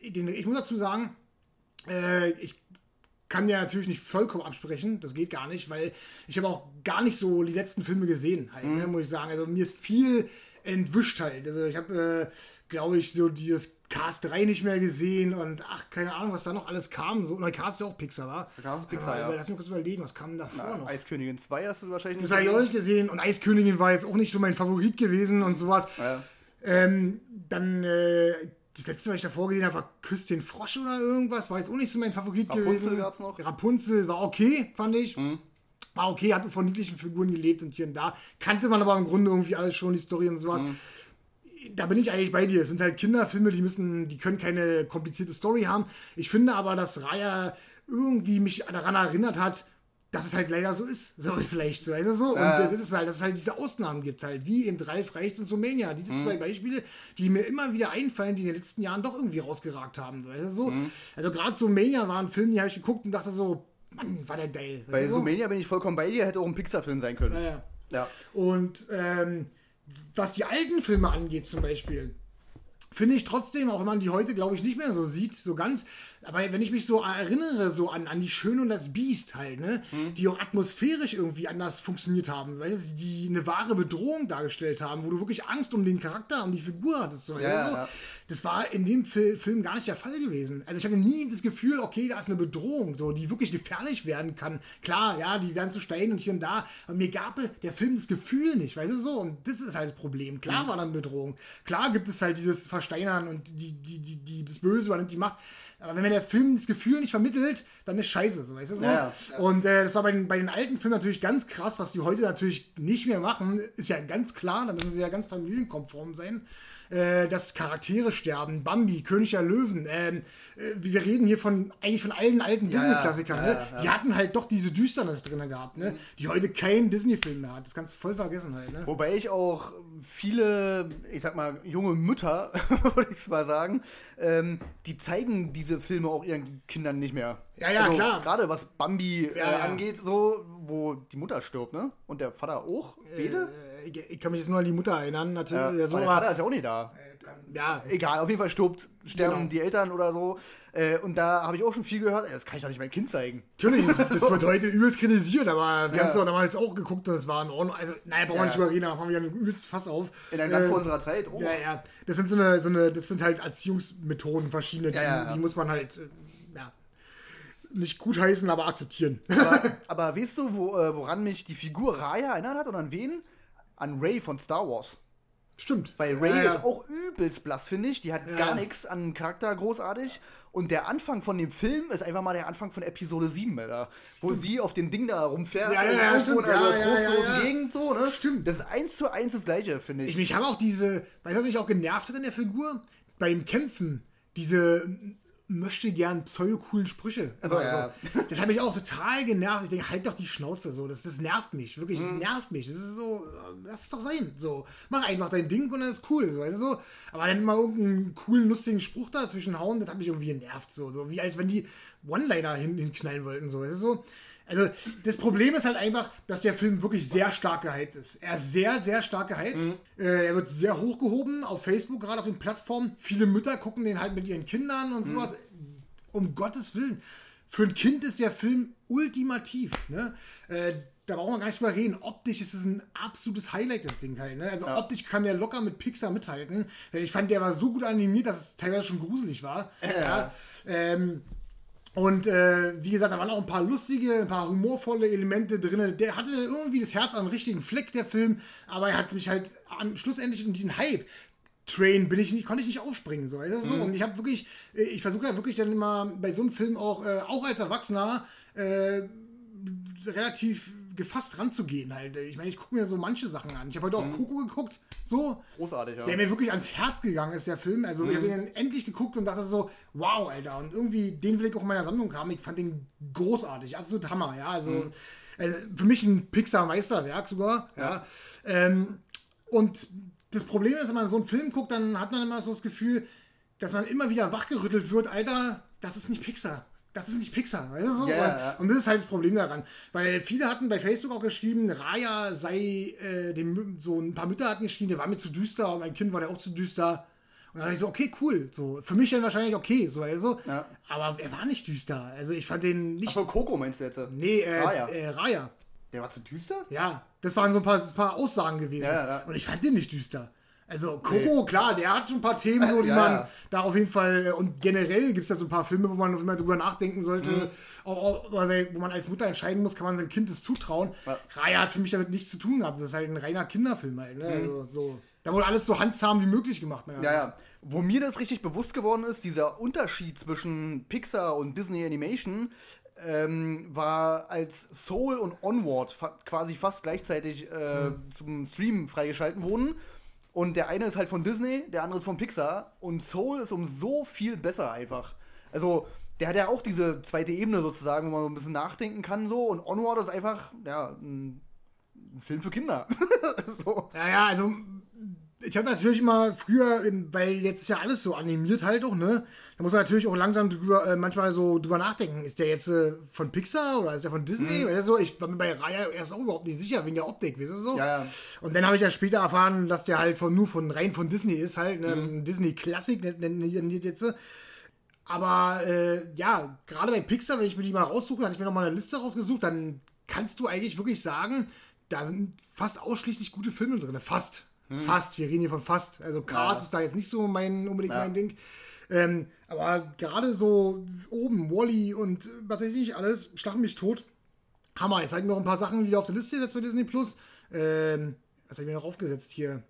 ich, ich muss dazu sagen, äh, ich kann ja natürlich nicht vollkommen absprechen, das geht gar nicht, weil ich habe auch gar nicht so die letzten Filme gesehen, halt, ne, muss ich sagen. Also mir ist viel entwischt halt. Also ich habe, äh, glaube ich, so dieses Cast 3 nicht mehr gesehen und ach, keine Ahnung, was da noch alles kam. So, oder Cast ja auch Pixar war. Cast ist Pixar, aber, ja. aber Lass mich kurz überlegen, was kam davor noch? Eiskönigin 2 hast du wahrscheinlich Das habe ich auch nicht gesehen und Eiskönigin war jetzt auch nicht so mein Favorit gewesen und sowas. Ja. Ähm, dann, äh, das letzte, was ich davor gesehen habe, war Küss den Frosch oder irgendwas. War jetzt auch nicht so mein Favorit Rapunzel gewesen. gab's noch. Mhm. Rapunzel war okay, fand ich. War okay, hatte von niedlichen Figuren gelebt und hier und da. Kannte man aber im Grunde irgendwie alles schon, die Story und sowas. Mhm. Da bin ich eigentlich bei dir. Es sind halt Kinderfilme, die müssen, die können keine komplizierte Story haben. Ich finde aber, dass Raya irgendwie mich daran erinnert hat, dass es halt leider so ist. So vielleicht so. Weißt du, so. Und äh, das ist halt, dass es halt diese Ausnahmen gibt halt, wie in Ralf Reichts und Sumania. Diese zwei Beispiele, die mir immer wieder einfallen, die in den letzten Jahren doch irgendwie rausgeragt haben. So, weißt du, so. Also gerade Sumania war ein Film, den habe ich geguckt und dachte so, Mann, war der geil. Bei du, so? Bin ich vollkommen bei dir, hätte auch ein Pixar-Film sein können. Ja, ja. Ja. Und ähm, was die alten Filme angeht zum Beispiel, finde ich trotzdem, auch wenn man die heute, glaube ich, nicht mehr so sieht, so ganz, aber wenn ich mich so erinnere, so an, an die Schöne und das Biest halt, ne, Mhm. die auch atmosphärisch irgendwie anders funktioniert haben, weißt du, die eine wahre Bedrohung dargestellt haben, wo du wirklich Angst um den Charakter und die Figur hattest. So, Ja, du? ja. Das war in dem Fil Film gar nicht der Fall gewesen. Also ich hatte nie das Gefühl, okay, da ist eine Bedrohung, so, die wirklich gefährlich werden kann. Klar, ja, die werden zu Steinen und hier und da, aber mir gab der Film das Gefühl nicht, weißt du so? Und das ist halt das Problem. Mhm. Klar war dann Bedrohung. Klar gibt es halt dieses Versteinern und die, die, die, die das Böse übernimmt die Macht. Aber wenn mir der Film das Gefühl nicht vermittelt, dann ist scheiße, so, weißt du so? Ja, ja. Und äh, das war bei den, bei den alten Filmen natürlich ganz krass, was die heute natürlich nicht mehr machen, ist ja ganz klar, da müssen sie ja ganz familienkonform sein, äh, dass Charaktere sterben. Bambi, König der Löwen. Ähm, äh, wir reden hier von eigentlich von allen alten Ja, Disney-Klassikern. ja, ne? ja. Die hatten halt doch diese Düsternis drin gehabt, ne? die heute kein Disney-Film mehr hat. Das kannst du voll vergessen halt. Ne? Wobei ich auch viele, ich sag mal, junge Mütter, würde ich mal sagen, ähm, die zeigen diese Filme auch ihren Kindern nicht mehr. Ja, ja, klar. Gerade was Bambi äh, angeht, so, wo die Mutter stirbt, ne? Und der Vater auch, beide? Äh, ich, kann mich jetzt nur an die Mutter erinnern, natürlich. ja, Ja, so, der Vater ist ja auch nicht da. ja, Egal, auf jeden Fall stirbt, sterben Genau. die Eltern oder so. Äh, und da habe ich auch schon viel gehört, ey, das kann ich doch nicht meinem Kind zeigen. Natürlich, das, das wird heute übelst kritisiert, aber wir Ja. haben es doch damals auch geguckt und es war in Ordnung. Also, naja, brauchen wir nicht überreden, da haben wir ja ein übelst Fass auf. In einem Land Äh, vor unserer Zeit. Oh. Ja, ja. Das sind so eine, so eine, das sind halt Erziehungsmethoden, verschiedene, die, die muss man halt, äh, ja, nicht gutheißen, aber akzeptieren. Aber, aber weißt du, wo, äh, woran mich die Figur Raya erinnert hat und an wen? An Ray von Star Wars. Stimmt. Weil Ray ja, ja. ist auch übelst blass, finde ich. Die hat Ja. gar nichts an Charakter großartig. Und der Anfang von dem Film ist einfach mal der Anfang von Episode 7, Alter. Wo sie auf dem Ding da rumfährt. Ja, ja, ja, stimmt. in einer trostlosen ja, ja. Gegend, so, ne? Stimmt. Das ist eins zu eins das Gleiche, finde ich. Ich, mich haben auch diese, weißt du, was mich auch genervt hat in der Figur? Beim Kämpfen, diese möchte gern pseudo-coolen Sprüche. Also, Also, ja. Das hat mich auch total genervt. Ich denke, halt doch die Schnauze so. Das, das nervt mich. Wirklich, Mhm. das nervt mich. Das ist so, lass es doch sein. So, mach einfach dein Ding und dann ist cool. So, weißt du, so. Aber dann mal irgendeinen coolen, lustigen Spruch dazwischen hauen, das hat mich irgendwie genervt. So, so wie als wenn die One-Liner hin, hinknallen wollten. So, weißt du, so. Also, das Problem ist halt einfach, dass der Film wirklich sehr stark gehypt ist. Er ist sehr, sehr stark gehypt. Äh, er wird sehr hochgehoben auf Facebook, gerade auf den Plattformen. Viele Mütter gucken den halt mit ihren Kindern und sowas. Um Gottes Willen. Für ein Kind ist der Film ultimativ. Ne? Äh, da brauchen wir gar nicht drüber reden. Optisch ist es ein absolutes Highlight, das Ding halt. Ne? Also optisch kann der locker mit Pixar mithalten. Ich fand, der war so gut animiert, dass es teilweise schon gruselig war. Ja. Ähm, und äh, wie gesagt, da waren auch ein paar lustige, ein paar humorvolle Elemente drin. Der hatte irgendwie das Herz am richtigen Fleck, der Film, aber er hat mich halt am schlussendlich in diesen Hype. Train bin ich nicht, konnte ich nicht aufspringen. So, du, so. Und ich habe wirklich, äh, ich versuche ja wirklich dann immer bei so einem Film auch, äh, auch als Erwachsener, äh, relativ gefasst ranzugehen halt. Ich meine, ich gucke mir so manche Sachen an. Ich habe heute auch Coco geguckt, so. Großartig, ja. Der mir wirklich ans Herz gegangen ist, der Film. Also, ich habe den endlich geguckt und dachte so, wow, Alter. Und irgendwie, den will ich auch in meiner Sammlung haben. Ich fand den großartig, absolut Hammer, ja. Also, also für mich ein Pixar-Meisterwerk sogar, ja. Ähm, und das Problem ist, wenn man so einen Film guckt, dann hat man immer so das Gefühl, dass man immer wieder wachgerüttelt wird, Alter, das ist nicht Pixar. Das ist nicht Pixar, weißt du so? Ja. Und das ist halt das Problem daran. Weil viele hatten bei Facebook auch geschrieben, Raya sei, äh, dem, so ein paar Mütter hatten geschrieben, der war mir zu düster und mein Kind war der auch zu düster. Und dann dachte ich so, okay, cool. So, für mich dann wahrscheinlich okay, so, also. Ja. Aber er war nicht düster. Also ich fand den nicht. Achso, Coco meinst du jetzt? nee, äh, Raya. Äh, Raya. Der war zu düster? Ja, das waren so ein paar, ein paar Aussagen gewesen. Ja, ja. Und ich fand den nicht düster. Also Coco, klar, der hat schon ein paar Themen, so, die Ja, man ja. da auf jeden Fall, äh, und generell gibt es ja so ein paar Filme, wo man, man drüber nachdenken sollte, Mhm. auch, auch, also, wo man als Mutter entscheiden muss, kann man seinem Kind das zutrauen. Ja. Raya hat für mich damit nichts zu tun gehabt. Das ist halt ein reiner Kinderfilm halt. Ne? Mhm. Also, so. Da wurde alles so handzahm wie möglich gemacht. Ja, ja. Wo mir das richtig bewusst geworden ist, dieser Unterschied zwischen Pixar und Disney Animation, ähm, war als Soul und Onward fa quasi fast gleichzeitig äh, zum Stream freigeschalten wurden. Und der eine ist halt von Disney, der andere ist von Pixar. Und Soul ist um so viel besser einfach. Also, der hat ja auch diese zweite Ebene sozusagen, wo man so ein bisschen nachdenken kann so. Und Onward ist einfach, ja, ein, Film für Kinder. so. Ja, ja, also ich habe natürlich immer früher, weil jetzt ist ja alles so animiert halt auch, ne? Da muss man natürlich auch langsam drüber, äh, manchmal so drüber nachdenken. Ist der jetzt äh, von Pixar oder ist der von Disney? Weißt du, so, ich war mir bei Raya erst auch überhaupt nicht sicher, wegen der Optik, weißt du so? Ja, ja. Und dann habe ich ja später erfahren, dass der halt von nur von rein von Disney ist, halt, ne? Ein Disney-Klassik, nennen die jetzt. so. Aber äh, ja, gerade bei Pixar, wenn ich mir die mal raussuche, hatte ich mir noch mal eine Liste rausgesucht, dann kannst du eigentlich wirklich sagen, da sind fast ausschließlich gute Filme drin. Fast. Fast. Wir reden hier von fast. Also Cars Ja. ist da jetzt nicht so mein, unbedingt Ja. mein Ding. Ähm, aber gerade so oben, Wally und was weiß ich alles, schlagen mich tot. Hammer. Jetzt habe ich noch ein paar Sachen wieder auf der Liste jetzt für Disney Plus. Ähm, was habe ich mir noch aufgesetzt hier?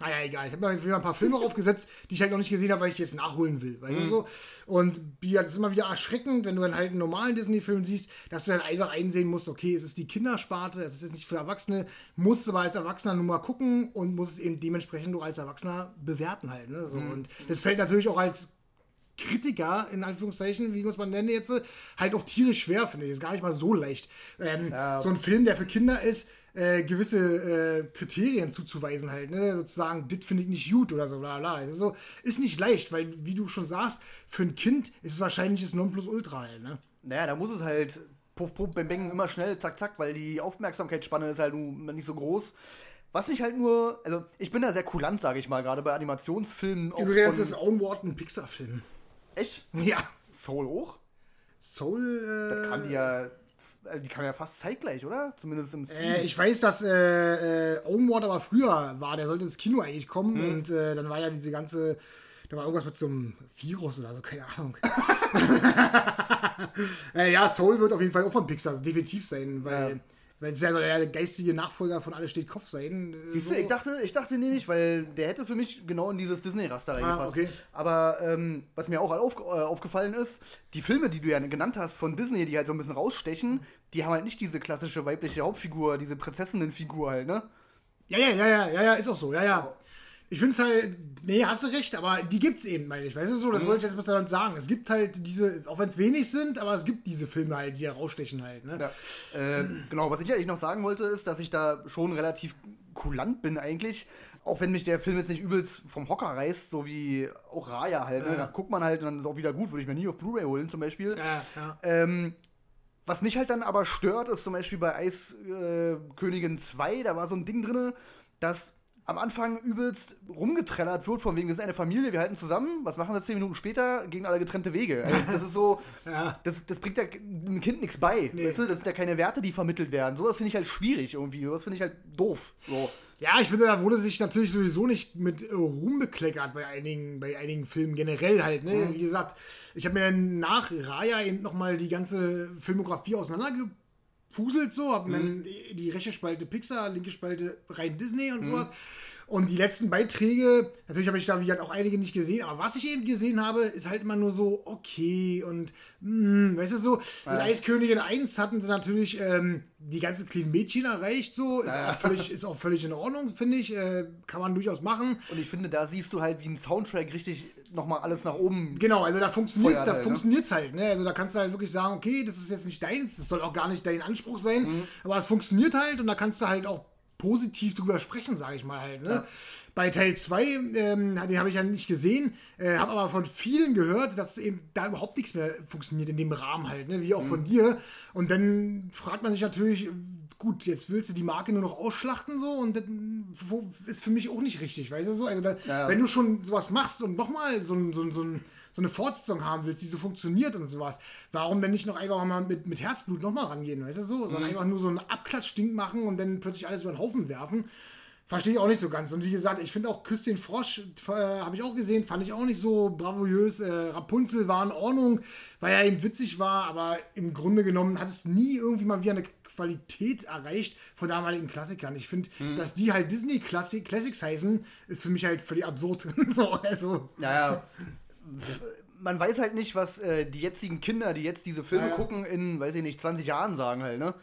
Ah ja, egal. Ich habe mir wieder ein paar Filme aufgesetzt, die ich halt noch nicht gesehen habe, weil ich die jetzt nachholen will. Weißt du so? Und ja, das ist immer wieder erschreckend, wenn du dann halt einen normalen Disney-Film siehst, dass du dann einfach einsehen musst, okay, es ist die Kindersparte, es ist jetzt nicht für Erwachsene, musst aber als Erwachsener nur mal gucken und musst es eben dementsprechend auch als Erwachsener bewerten halt. Ne? So, Und das fällt natürlich auch als Kritiker, in Anführungszeichen, wie muss man nennen jetzt, halt auch tierisch schwer, finde ich. Ist gar nicht mal so leicht. Ähm, Ja. So ein Film, der für Kinder ist, äh, gewisse äh, Kriterien zuzuweisen halt, ne? Sozusagen, dit finde ich nicht gut oder so, bla bla. Also, so, ist nicht leicht, weil, wie du schon sagst, für ein Kind ist es wahrscheinlich das Nonplusultra halt, ne? Naja, da muss es halt puff, puff, bang, bang, immer schnell, zack, zack, weil die Aufmerksamkeitsspanne ist halt nun nicht so groß. Was ich halt nur, also ich bin da sehr kulant, sage ich mal, gerade bei Animationsfilmen. Übrigens ist Onward ein Pixar-Film. Echt? Ja. Soul auch? Soul, äh, Kann die ja, die kam ja fast zeitgleich, oder? Zumindest im Stream. Äh, ich weiß, dass äh, äh, Onward aber früher war, der sollte ins Kino eigentlich kommen Mhm. und äh, dann war ja diese ganze, da war irgendwas mit so einem Virus oder so, keine Ahnung. äh, ja, Soul wird auf jeden Fall auch von Pixar definitiv sein, weil, Ja. Weil es ja so der geistige Nachfolger von Alles steht Kopf sein. äh, Siehst so. du, ich dachte, ich dachte nämlich, weil der hätte für mich genau in dieses Disney-Raster reingepasst. Ah, okay. Aber ähm, was mir auch halt auf, äh, aufgefallen ist, die Filme, die du ja genannt hast von Disney, die halt so ein bisschen rausstechen, die haben halt nicht diese klassische weibliche Hauptfigur, diese Prinzessinnenfigur halt, ne? Ja, ja, ja, ja, ja, ja, ist auch so, ja, ja. Ich finde es halt, nee, hast du recht, aber die gibt's eben, meine ich. Weißt du so, das wollte ich jetzt mal damit sagen. Es gibt halt diese, auch wenn es wenig sind, aber es gibt diese Filme halt, die herausstechen halt, ne? Ja. Äh, genau, was ich eigentlich noch sagen wollte, ist, dass ich da schon relativ kulant bin eigentlich. Auch wenn mich der Film jetzt nicht übelst vom Hocker reißt, so wie auch Raya halt. Ne? Ja. Da guckt man halt und dann ist auch wieder gut, würde ich mir nie auf Blu-ray holen zum Beispiel. Ja. Ähm, was mich halt dann aber stört, ist zum Beispiel bei Eiskönigin äh, Königin 2, da war so ein Ding drin, dass am Anfang übelst rumgetrellert wird, von wegen, wir sind eine Familie, wir halten zusammen. Was machen sie zehn Minuten später? Gehen alle getrennte Wege. Also das ist so, Ja. das, das bringt ja dem Kind nichts bei. Nee. Weißt du? Das sind ja keine Werte, die vermittelt werden. Sowas finde ich halt schwierig irgendwie. Sowas finde ich halt doof. So. Ja, ich finde, da wurde sich natürlich sowieso nicht mit äh, Ruhm bekleckert bei einigen, bei einigen Filmen generell halt. Ne? Wie gesagt, ich habe mir nach Raya eben nochmal die ganze Filmografie auseinandergefuselt, so, habe mir dann die rechte Spalte Pixar, linke Spalte rein Disney und sowas. Und die letzten Beiträge, natürlich habe ich da wie gesagt auch einige nicht gesehen, aber was ich eben gesehen habe, ist halt immer nur so okay und mh, weißt du so, ja. Eiskönigin 1 hatten sie natürlich ähm, die ganzen kleinen Mädchen erreicht, so, ist, ja. auch, völlig, ist auch völlig in Ordnung, finde ich, äh, kann man durchaus machen. Und ich finde, da siehst du halt wie ein Soundtrack richtig nochmal alles nach oben. Genau, also da funktioniert es halt, ne? halt, ne? Also da kannst du halt wirklich sagen, okay, das ist jetzt nicht deins, das soll auch gar nicht dein Anspruch sein, mhm. aber es funktioniert halt und da kannst du halt auch positiv drüber sprechen, sage ich mal halt. Ne? Ja. Bei Teil 2, ähm, den habe ich ja nicht gesehen, äh, habe aber von vielen gehört, dass eben da überhaupt nichts mehr funktioniert in dem Rahmen halt, ne? wie auch mhm. von dir. Und dann fragt man sich natürlich, gut, jetzt willst du die Marke nur noch ausschlachten so und das ist für mich auch nicht richtig, weißt du so? Also da, ja. wenn du schon sowas machst und nochmal so, so, so so eine Fortsetzung haben willst, die so funktioniert und sowas, warum denn nicht noch einfach mal mit, mit Herzblut nochmal rangehen, weißt du so? Sondern mhm. einfach nur so einen Abklatschding machen und dann plötzlich alles über den Haufen werfen. Verstehe ich auch nicht so ganz. Und wie gesagt, ich finde auch Küss den Frosch, äh, habe ich auch gesehen, fand ich auch nicht so bravourös. Äh, Rapunzel war in Ordnung, weil er eben witzig war, aber im Grunde genommen hat es nie irgendwie mal wieder eine Qualität erreicht von damaligen Klassikern. Ich finde, mhm. dass die halt Disney Classic, Classics heißen, ist für mich halt völlig absurd. so, also. Naja, man weiß halt nicht, was äh, die jetzigen Kinder, die jetzt diese Filme ja, ja. gucken, in, weiß ich nicht, 20 Jahren sagen halt, ne?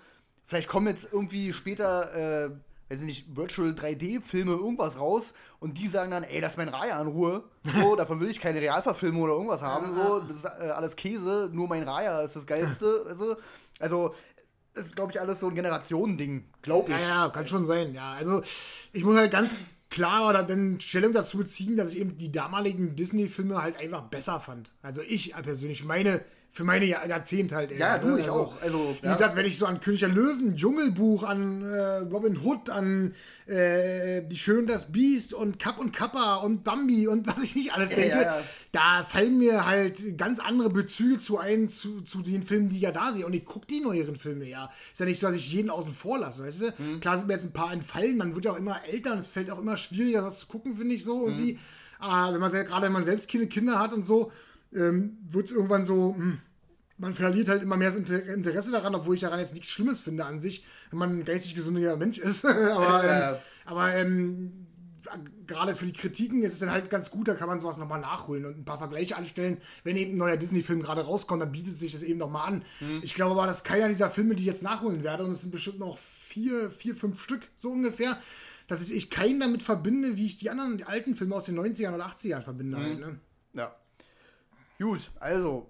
Vielleicht kommen jetzt irgendwie später, äh, weiß ich nicht, Virtual 3D-Filme, irgendwas raus und die sagen dann, ey, lass mein Raya in Ruhe. So, davon will ich keine Realverfilmung oder irgendwas haben. So, das ist äh, alles Käse, nur mein Raya ist das Geilste. also, also ist, glaube ich, alles so ein Generationending, glaube ich. Ja, ja, kann schon sein, ja. Also, ich muss halt ganz klar oder dann Stellung dazu beziehen, dass ich eben die damaligen Disney-Filme halt einfach besser fand. Also ich persönlich, meine für meine Jahrzehnte halt. Ja, du, ne? ich also, auch. Also, wie ja. gesagt, wenn ich so an König der Löwen, Dschungelbuch, an äh, Robin Hood, an äh, Die Schön das Biest und Kapp und Kappa und Bambi und was ich nicht alles denke, ja, ja, da fallen mir halt ganz andere Bezüge zu ein, zu, zu den Filmen, die ich ja da sehe. Und ich gucke die neueren Filme ja. Ist ja nicht so, dass ich jeden außen vor lasse, weißt du? Mhm. Klar sind mir jetzt ein paar entfallen, man wird ja auch immer älter und es fällt auch immer schwieriger, das zu gucken, finde ich so irgendwie. Mhm. Ah, wenn man gerade wenn man selbst keine Kinder hat und so, ähm, wird es irgendwann so, mh, hm, man verliert halt immer mehr das Interesse daran, obwohl ich daran jetzt nichts Schlimmes finde an sich, wenn man ein geistig gesunder Mensch ist. aber ähm, aber ähm, gerade für die Kritiken ist es dann halt ganz gut, da kann man sowas nochmal nachholen und ein paar Vergleiche anstellen. Wenn eben ein neuer Disney-Film gerade rauskommt, dann bietet sich das eben nochmal an. Mhm. Ich glaube aber, dass keiner dieser Filme, die ich jetzt nachholen werde, und es sind bestimmt noch vier, vier, fünf Stück so ungefähr, dass ich keinen damit verbinde, wie ich die anderen, die alten Filme aus den 90ern oder 80ern verbinde. Mhm. Halt, ne? Ja. Gut, also,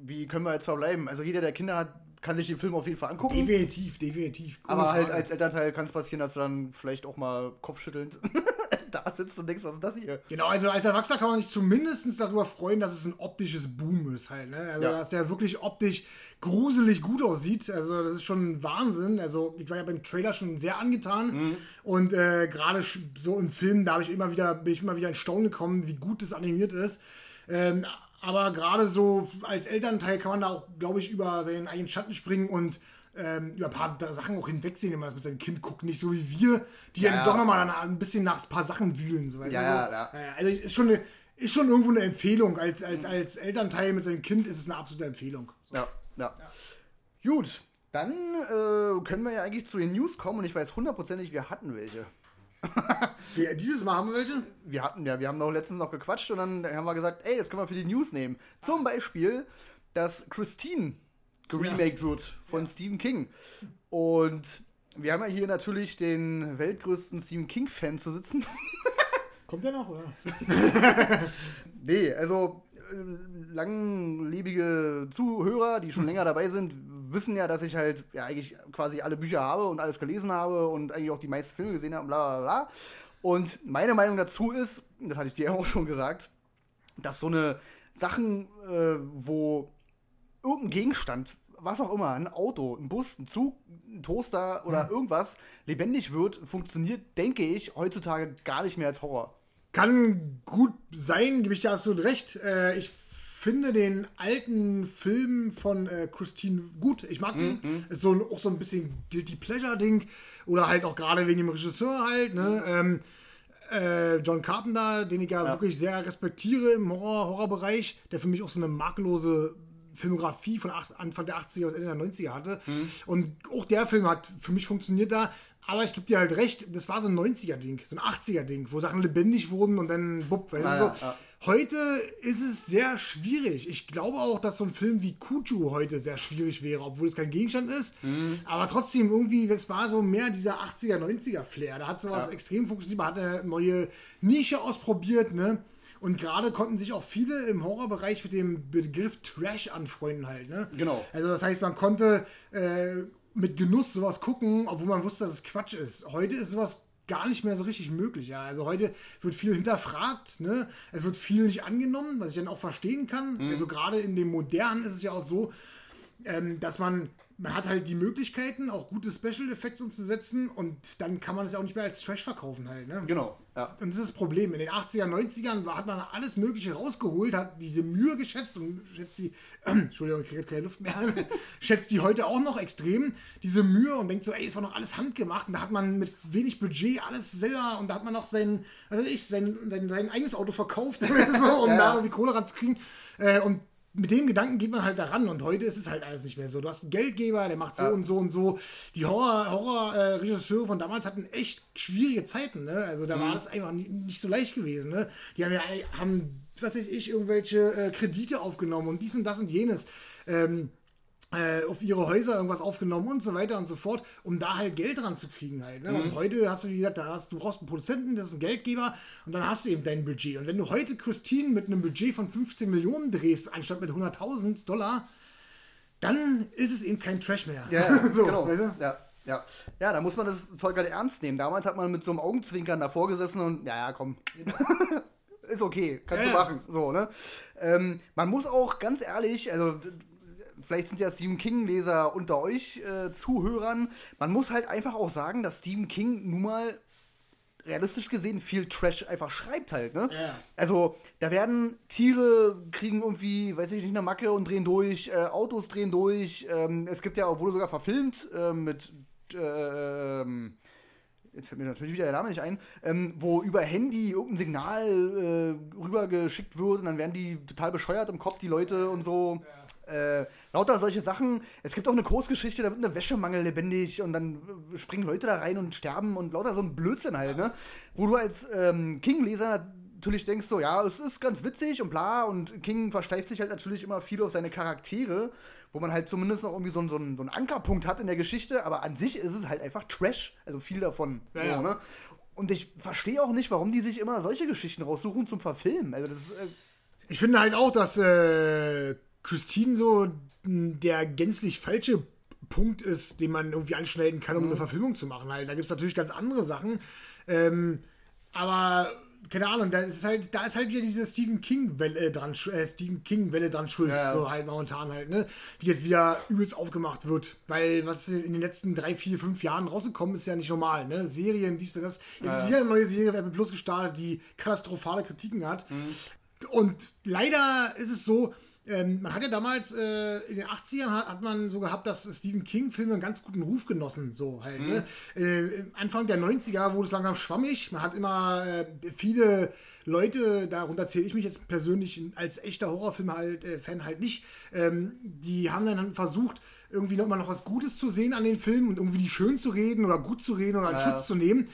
wie können wir jetzt verbleiben? Also jeder, der Kinder hat, kann sich den Film auf jeden Fall angucken. Definitiv, definitiv. Aber halt als Elternteil kann es passieren, dass du dann vielleicht auch mal kopfschüttelnd da sitzt und denkst, was ist das hier? Genau, also als Erwachsener kann man sich zumindest darüber freuen, dass es ein optisches Boom ist halt. Ne? Also ja. dass der wirklich optisch gruselig gut aussieht. Also das ist schon Wahnsinn. Also ich war ja beim Trailer schon sehr angetan mhm. und äh, gerade so im Film, da habe ich immer wieder, bin ich immer wieder in Staunen gekommen, wie gut das animiert ist. Ähm, aber gerade so als Elternteil kann man da auch, glaube ich, über seinen eigenen Schatten springen und ähm, über ein paar Sachen auch hinwegsehen, wenn man das mit seinem Kind guckt. Nicht so wie wir, die ja, ja doch nochmal ein bisschen nach ein paar Sachen wühlen. So, ja, ja, ja. Also ist schon, eine, ist schon irgendwo eine Empfehlung. Als, als, als Elternteil mit seinem Kind ist es eine absolute Empfehlung. Ja, ja. ja. Gut, dann äh, können wir ja eigentlich zu den News kommen und ich weiß hundertprozentig, wir hatten welche. wir, dieses Mal haben wir welche? Wir hatten ja, wir haben noch letztens noch gequatscht und dann haben wir gesagt, ey, das können wir für die News nehmen. Zum Beispiel, dass Christine geremaked ja. wird von ja. Stephen King. Und wir haben ja hier natürlich den weltgrößten Stephen King-Fan zu sitzen. Kommt der noch, oder? nee, also äh, langlebige Zuhörer, die schon länger dabei sind, wissen ja, dass ich halt ja eigentlich quasi alle Bücher habe und alles gelesen habe und eigentlich auch die meisten Filme gesehen habe, bla bla bla. Und meine Meinung dazu ist, das hatte ich dir auch schon gesagt, dass so eine Sachen, äh, wo irgendein Gegenstand, was auch immer, ein Auto, ein Bus, ein Zug, ein Toaster oder irgendwas lebendig wird, funktioniert, denke ich, heutzutage gar nicht mehr als Horror. Kann gut sein, gebe ich dir absolut recht. Äh, ich finde den alten Film von äh, Christine gut. Ich mag den. Mhm. Ist so ein, auch so ein bisschen Guilty Pleasure-Ding. Oder halt auch gerade wegen dem Regisseur halt. Ne? Ähm, äh, John Carpenter, den ich ja, ja, wirklich sehr respektiere im Horror Horrorbereich, der für mich auch so eine makellose Filmografie von acht, Anfang der 80er bis Ende der 90er hatte. Mhm. Und auch der Film hat für mich funktioniert da. Aber ich gebe dir halt recht, das war so ein 90er-Ding, so ein 80er-Ding, wo Sachen lebendig wurden und dann bupp, weißt du, so. ja. Heute ist es sehr schwierig. Ich glaube auch, dass so ein Film wie Kuju heute sehr schwierig wäre, obwohl es kein Gegenstand ist. Aber trotzdem irgendwie, es war so mehr dieser 80er, 90er Flair. Da hat sowas Ja. extrem funktioniert, man hat eine neue Nische ausprobiert, ne? Und gerade konnten sich auch viele im Horrorbereich mit dem Begriff Trash anfreunden halt, ne? Genau. Also das heißt, man konnte äh, mit Genuss sowas gucken, obwohl man wusste, dass es Quatsch ist. Heute ist sowas gar nicht mehr so richtig möglich. Ja. Also heute wird viel hinterfragt, ne? es wird viel nicht angenommen, was ich dann auch verstehen kann. Also gerade in dem Modernen ist es ja auch so, ähm, dass man, man hat halt die Möglichkeiten, auch gute Special Effects umzusetzen und dann kann man es ja auch nicht mehr als Trash verkaufen halt. Ne? Genau, ja. Und das ist das Problem. In den 80er, 90ern war, hat man alles Mögliche rausgeholt, hat diese Mühe geschätzt und schätzt die, Entschuldigung, ich kriege keine Luft mehr, schätzt die heute auch noch extrem, diese Mühe und denkt so, ey, es war noch alles handgemacht und da hat man mit wenig Budget alles selber und da hat man noch sein, weiß ich, sein, sein, sein eigenes Auto verkauft, so, um Ja. da irgendwie Kohle ranzukriegen. Äh, und mit dem Gedanken geht man halt daran und heute ist es halt alles nicht mehr so. Du hast einen Geldgeber, der macht so Ja. und so und so. Die Horror- Horror-Regisseure von damals hatten echt schwierige Zeiten, ne? Also da war das einfach nie- nicht so leicht gewesen, ne? Die haben ja, haben, was weiß ich, irgendwelche äh, Kredite aufgenommen und dies und das und jenes. Ähm, äh, auf ihre Häuser irgendwas aufgenommen und so weiter und so fort, um da halt Geld dran zu kriegen halt. Ne? Und heute hast du, wie gesagt, da hast, du brauchst einen Produzenten, das ist ein Geldgeber und dann hast du eben dein Budget. Und wenn du heute Christine mit einem Budget von 15 Millionen drehst, anstatt mit 100.000 Dollar, dann ist es eben kein Trash mehr. Ja, ja so, genau. weißt du? ja, ja. ja, da muss man das Zeug halt ernst nehmen. Damals hat man mit so einem Augenzwinkern davor gesessen und, ja, ja, komm. Ist okay, kannst Ja, du machen. So, ne? Ähm, man muss auch ganz ehrlich, also vielleicht sind ja Stephen King-Leser unter euch äh, Zuhörern, man muss halt einfach auch sagen, dass Stephen King nun mal realistisch gesehen viel Trash einfach schreibt halt, ne? Ja. Also, da werden Tiere kriegen irgendwie, weiß ich nicht, eine Macke und drehen durch, äh, Autos drehen durch. Ähm, es gibt ja, obwohl sogar verfilmt äh, mit, äh, ähm, jetzt fällt mir natürlich wieder der Name nicht ein, ähm, wo über Handy irgendein Signal äh, rübergeschickt wird und dann werden die total bescheuert im Kopf, die Leute und so. Äh, lauter solche Sachen. Es gibt auch eine Kurzgeschichte, da wird eine Wäschemangel lebendig und dann äh, springen Leute da rein und sterben und lauter so ein Blödsinn halt, ne? Wo du als ähm, King-Leser natürlich denkst so, ja, es ist ganz witzig und bla und King versteift sich halt natürlich immer viel auf seine Charaktere, wo man halt zumindest noch irgendwie so, einen- so, einen, so einen Ankerpunkt hat in der Geschichte, aber an sich ist es halt einfach Trash, also viel davon. Ja, so, ja. Ne? Und ich verstehe auch nicht, warum die sich immer solche Geschichten raussuchen zum Verfilmen. Also das ist, äh, Ich finde halt auch, dass äh, Christine so der gänzlich falsche Punkt ist, den man irgendwie anschneiden kann, um eine Verfilmung zu machen. Halt, da gibt es natürlich ganz andere Sachen. Ähm, aber keine Ahnung, da ist halt, da ist halt wieder diese Stephen King Welle dran, äh, Stephen King Welle dran schuld, Ja. so halt momentan halt, ne, die jetzt wieder übelst aufgemacht wird, weil was in den letzten drei, vier, fünf Jahren rausgekommen ist, ja nicht normal, ne, Serien, dies, das, jetzt ist wieder eine neue Serie Apple Plus gestartet, die katastrophale Kritiken hat. Und leider ist es so, ähm, man hat ja damals äh, in den 80ern hat, hat man so gehabt, dass Stephen King-Filme einen ganz guten Ruf genossen, so halt. Ne? Äh, Anfang der 90er wurde es langsam schwammig. Man hat immer äh, viele Leute, darunter zähle ich mich jetzt persönlich als echter Horrorfilm halt, äh, Fan halt nicht, ähm, die haben dann versucht, irgendwie noch mal noch was Gutes zu sehen an den Filmen und irgendwie die schön zu reden oder gut zu reden oder in Ja. Schutz zu nehmen.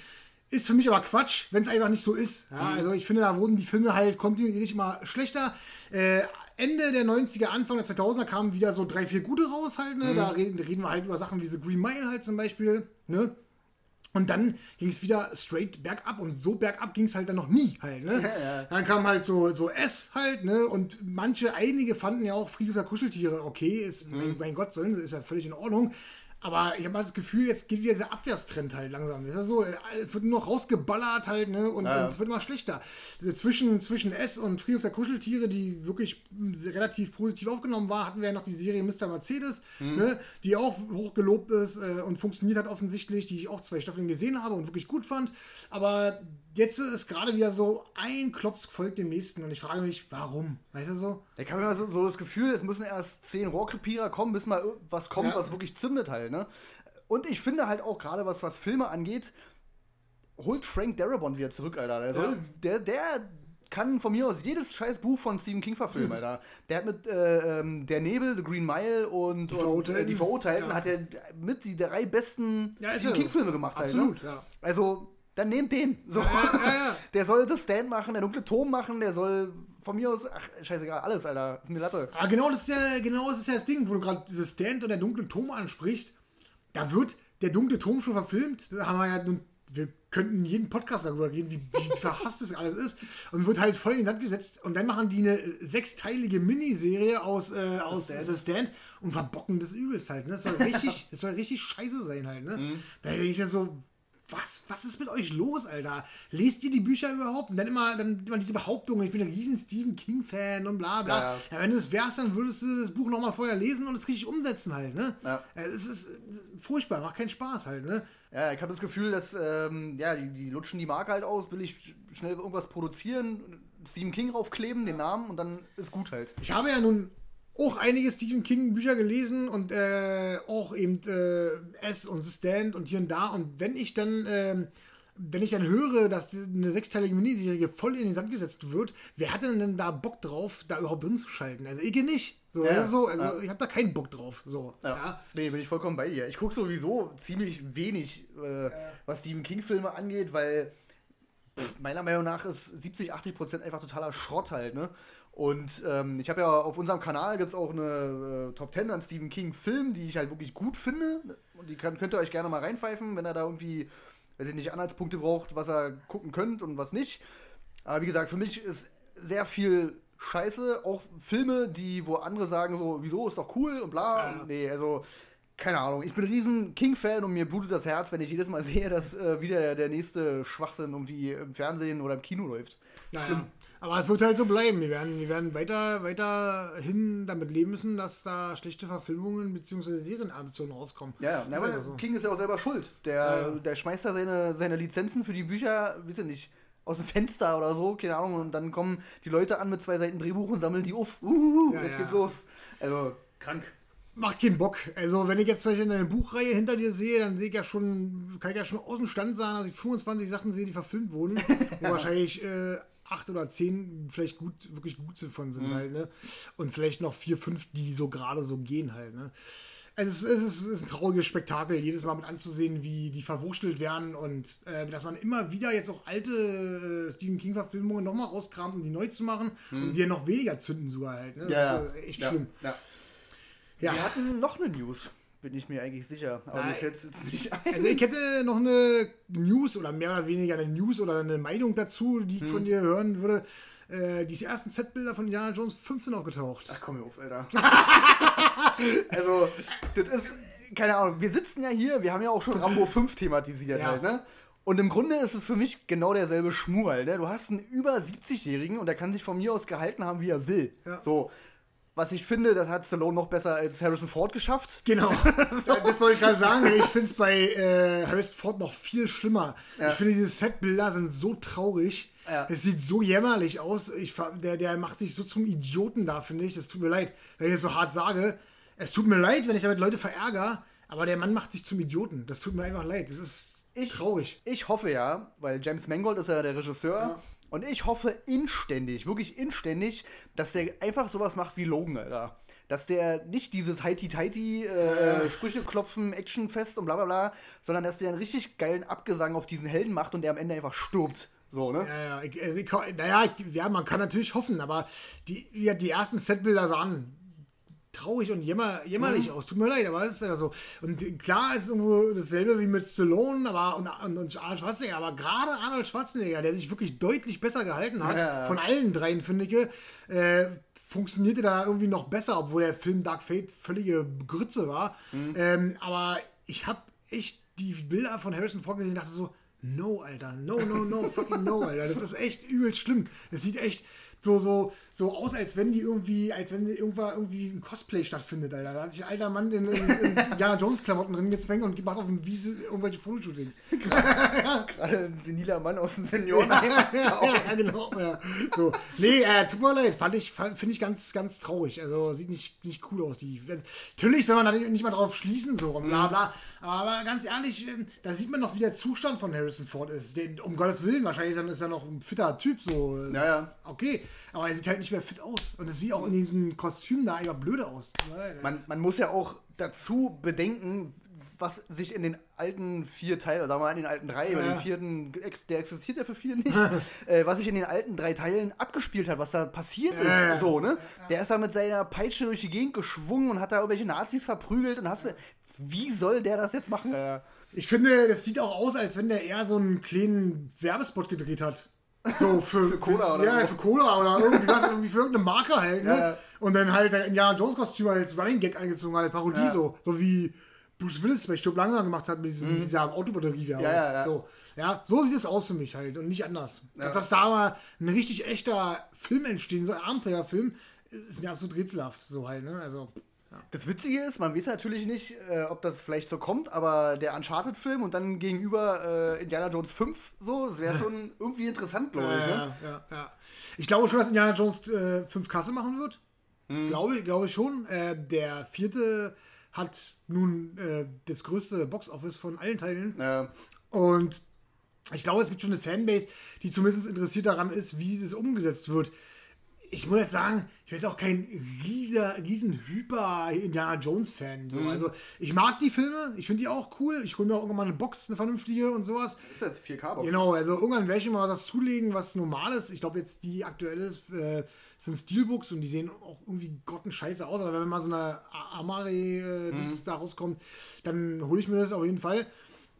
Ist für mich aber Quatsch, wenn es einfach nicht so ist. Ja, Also ich finde, da wurden die Filme halt kontinuierlich immer schlechter. Äh, Ende der 90er, Anfang der 2000er kamen wieder so drei, vier gute raus halt. Ne? Da reden, reden wir halt über Sachen wie The Green Mile halt zum Beispiel. Ne? Und dann ging es wieder straight bergab und so bergab ging es halt dann noch nie halt, ne? Dann kam halt so, so S halt, ne? Und manche, einige fanden ja auch Friedhof der Kuscheltiere okay, ist, mein, mein Gott, sollen sie, ist ja völlig in Ordnung. Aber ich habe mal das Gefühl, jetzt geht wieder dieser Abwärtstrend halt langsam. Ist ja so, äh, es wird nur noch rausgeballert halt, ne? Und, Ja. und es wird immer schlechter. Zwischen, zwischen S und Friedhof der Kuscheltiere, die wirklich relativ positiv aufgenommen war, hatten wir ja noch die Serie Mr. Mercedes, ne? Die auch hochgelobt ist äh, und funktioniert hat offensichtlich, die ich auch zwei Staffeln gesehen habe und wirklich gut fand. Aber jetzt ist gerade wieder so, ein Klops folgt dem nächsten und ich frage mich, warum? Weißt du so? Ich habe immer so, so das Gefühl, es müssen erst zehn Rohrkrepierer kommen, bis mal was kommt, Ja. was wirklich zündet halt, ne? Und ich finde halt auch gerade, was, was Filme angeht, holt Frank Darabont wieder zurück, Alter. Der, soll, Ja. der, der kann von mir aus jedes scheiß Buch von Stephen King verfilmen, Alter. Der hat mit äh, ähm, Der Nebel, The Green Mile und Die Verurteilten, und, äh, die Verurteilten ja. hat er mit die drei besten Ja, Stephen. King-Filme gemacht. Absolut, halt, ne? ja. Also, dann nehmt den. So. ja, ja. Der soll The Stand machen, der dunkle Turm machen, der soll von mir aus, ach, scheißegal, alles, Alter. Ist mir Latte. Ah, genau, das ist ja, genau das ist ja das Ding, wo du gerade dieses Stand und der dunkle Turm ansprichst. Da wird der dunkle Turm schon verfilmt. Da haben wir ja nun, wir könnten jeden Podcast darüber reden, wie, wie verhasst das alles ist. Und wird halt voll in den Sand gesetzt. Und dann machen die eine sechsteilige Miniserie aus, äh, aus Stand. The Stand und verbocken das übelst halt. Ne? Das soll richtig, das soll richtig scheiße sein halt. Ne? Mhm. Da denke ich mir so, was, was ist mit euch los, Alter? Lest ihr die Bücher überhaupt? Und dann immer, dann immer diese Behauptungen, ich bin ein riesen Stephen King-Fan und bla bla. Ja, Ja, wenn du es wärst, dann würdest du das Buch nochmal vorher lesen und es richtig umsetzen halt, ne? Ja. Es ist, es ist furchtbar, macht keinen Spaß halt, ne? Ja, ich habe das Gefühl, dass ähm, ja, die, die lutschen die Marke halt aus, billig sch- schnell irgendwas produzieren, Stephen King raufkleben, den Namen und dann ist gut halt. Ich habe ja nun auch einige Stephen King Bücher gelesen und äh, auch eben äh, S und The Stand und hier und da. Und wenn ich dann, ähm, wenn ich dann höre, dass eine sechsteilige Miniserie voll in den Sand gesetzt wird, wer hat denn, denn da Bock drauf, da überhaupt drin zu schalten? Also ich nicht. So, Ja, also, also ja. ich habe da keinen Bock drauf. So, Ja. ja. Nee, bin ich vollkommen bei dir. Ich gucke sowieso ziemlich wenig, äh, was Stephen King-Filme angeht, weil pff, meiner Meinung nach ist 70, 80 Prozent einfach totaler Schrott halt, ne? Und ähm, ich habe ja auf unserem Kanal gibt es auch eine äh, Top 10 an Stephen King-Filmen, die ich halt wirklich gut finde. Und die kann, könnt ihr euch gerne mal reinpfeifen, wenn ihr da irgendwie, weiß ich nicht, Anhaltspunkte braucht, was ihr gucken könnt und was nicht. Aber wie gesagt, für mich ist sehr viel Scheiße. Auch Filme, die, wo andere sagen, so, wieso, ist doch cool und bla. Ja. Nee, also, keine Ahnung. Ich bin ein riesen King-Fan und mir blutet das Herz, wenn ich jedes Mal sehe, dass äh, wieder der, der nächste Schwachsinn irgendwie im Fernsehen oder im Kino läuft. Naja. Aber es wird halt so bleiben. Wir werden, wir werden weiter, weiterhin damit leben müssen, dass da schlechte Verfilmungen bzw. Serienadaptionen rauskommen. Ja, Na, aber so. King ist ja auch selber schuld. Der, Ja. der schmeißt da seine, seine Lizenzen für die Bücher, wisst ihr nicht, aus dem Fenster oder so, keine Ahnung. Und dann kommen die Leute an mit zwei Seiten Drehbuch und sammeln die auf. Uh, Ja, jetzt ja. geht's los. Also, krank. Macht keinen Bock. Also, wenn ich jetzt zum Beispiel eine Buchreihe hinter dir sehe, dann sehe ich ja schon, kann ich ja schon aus dem Stand sagen, dass ich 25 Sachen sehe, die verfilmt wurden. wo wahrscheinlich äh, acht oder zehn vielleicht gut, wirklich gut von sind halt, ne? Und vielleicht noch vier, fünf, die so gerade so gehen halt, ne? Also es ist, es ist, ein trauriges Spektakel, jedes Mal mit anzusehen, wie die verwurschtelt werden und äh, dass man immer wieder jetzt auch alte äh, Stephen King-Verfilmungen nochmal rauskramt, um die neu zu machen und die ja noch weniger zünden sogar halt. Ne? Ja, Das ist äh, echt ja, schlimm. Ja. Ja. Wir hatten noch eine News, bin ich mir eigentlich sicher. Aber mir Nein. fällt es jetzt nicht ein. Also ich hätte noch eine News oder mehr oder weniger eine News oder eine Meinung dazu, die ich Hm. von dir hören würde. Äh, die ersten Z-Bilder von Indiana Jones 15 aufgetaucht. Ach komm mir auf, Alter. also, das ist, keine Ahnung, wir sitzen ja hier, wir haben ja auch schon Rambo 5 thematisiert Ja. halt, ne? Und im Grunde ist es für mich genau derselbe Schmuh halt, ne? Du hast einen über 70-Jährigen und der kann sich von mir aus gehalten haben, wie er will. Ja. So. Was ich finde, das hat Stallone noch besser als Harrison Ford geschafft. Genau, das wollte ich gerade sagen. Ich finde es bei äh, Harrison Ford noch viel schlimmer. Ja. Ich finde, diese Set-Bilder sind so traurig. Ja. Es sieht so jämmerlich aus. Ich, der, der macht sich so zum Idioten da, finde ich. Das tut mir leid, wenn ich das so hart sage. Es tut mir leid, wenn ich damit Leute verärgere, aber der Mann macht sich zum Idioten. Das tut mir einfach leid. Das ist Ich, traurig. Ich hoffe ja, weil James Mangold ist ja der Regisseur. Und ich hoffe inständig, wirklich inständig, dass der einfach sowas macht wie Logan, Alter. Dass der nicht dieses Heiti-Teiti, äh, Sprüche klopfen, Actionfest und bla bla bla, sondern dass der einen richtig geilen Abgesang auf diesen Helden macht und der am Ende einfach stirbt. So, ne? Ja, ja, ich, also ich, naja, ja, man kann natürlich hoffen, aber die, ja, die ersten Setbilder sahen traurig und jämmer, jämmerlich aus. Tut mir leid, aber es ist ja so. Und klar ist irgendwo dasselbe wie mit Stallone aber, und, und, und Arnold Schwarzenegger, aber gerade Arnold Schwarzenegger, der sich wirklich deutlich besser gehalten hat, Ja, ja. von allen dreien, finde ich, äh, funktionierte da irgendwie noch besser, obwohl der Film Dark Fate völlige Grütze war. Ähm, aber ich habe echt die Bilder von Harrison Ford gesehen und dachte so, no, Alter, no, no, no, fucking no, Alter. Das ist echt übel schlimm. Das sieht echt, so, so, so aus, als wenn die irgendwie, als wenn irgendwann irgendwie ein Cosplay stattfindet, Alter. Da hat sich ein alter Mann in, in, in Indiana Jones Klamotten drin gezwängt und macht auf dem Wiese irgendwelche Fotoshootings. Gerade ein seniler Mann aus dem Seniorenheim. ja, ja, genau. Ja. So. Nee, äh, tut mir leid, fand ich, finde ich ganz, ganz traurig. Also sieht nicht, nicht cool aus. Die, also, natürlich soll man da nicht mal drauf schließen, so und bla bla. Aber ganz ehrlich, ähm, da sieht man noch, wie der Zustand von Harrison Ford ist. Den, um Gottes Willen, wahrscheinlich ist er noch ein fitter Typ, so. Ja, ja. Okay, aber er sieht halt nicht mehr fit aus. Und es sieht auch in diesem Kostüm da einfach blöde aus. Man, man muss ja auch dazu bedenken, was sich in den alten vier Teilen, oder mal in den alten drei, ja. oder den vierten, der existiert ja für viele nicht, äh, was sich in den alten drei Teilen abgespielt hat, was da passiert ja. ist, so, ne? Der ist da mit seiner Peitsche durch die Gegend geschwungen und hat da irgendwelche Nazis verprügelt und hast du, wie soll der das jetzt machen? Ich finde, das sieht auch aus, als wenn der eher so einen kleinen Werbespot gedreht hat. So für, für Cola oder Ja, für Cola oder irgendwie was, irgendwie für irgendeine Marke halt, ne? Ja. Und dann halt ein Indiana Jones Kostüm als Running Gag eingezogen, als Parodie ja. so. So wie Bruce Willis bei Stück langsam gemacht hat mit diesem, mhm. dieser Autobatterie. Ja, ja, ja. So. ja, so sieht es aus für mich halt und nicht anders. Ja. Dass das da mal ein richtig echter Film entstehen, so ein Abenteuerfilm, ist mir absolut rätselhaft. So halt, ne? Also. Ja. Das Witzige ist, man weiß natürlich nicht, äh, ob das vielleicht so kommt, aber der Uncharted-Film und dann gegenüber äh, Indiana Jones 5 so, das wäre schon irgendwie interessant, glaube ich. Ne? ja, ja, Ich glaube schon, dass Indiana Jones äh, 5 Kasse machen wird. Hm. Glaube, glaube ich schon. Äh, der vierte hat nun äh, das größte Boxoffice von allen Teilen. Und ich glaube, es gibt schon eine Fanbase, die zumindest interessiert daran ist, wie das umgesetzt wird ich muss jetzt sagen, ich bin jetzt auch kein rieser, riesen Hyper Indiana Jones Fan. So. Mhm. Also ich mag die Filme, ich finde die auch cool. Ich hole mir auch irgendwann mal eine Box, eine vernünftige und sowas. Ist jetzt 4K-Box. Genau, also irgendwann werde ich mal was zulegen, was normal ist. Ich glaube jetzt die aktuelle ist, äh, sind Steelbooks und die sehen auch irgendwie grottenscheiße aus. Aber wenn mal so eine Amare äh, mhm. da rauskommt, dann hole ich mir das auf jeden Fall.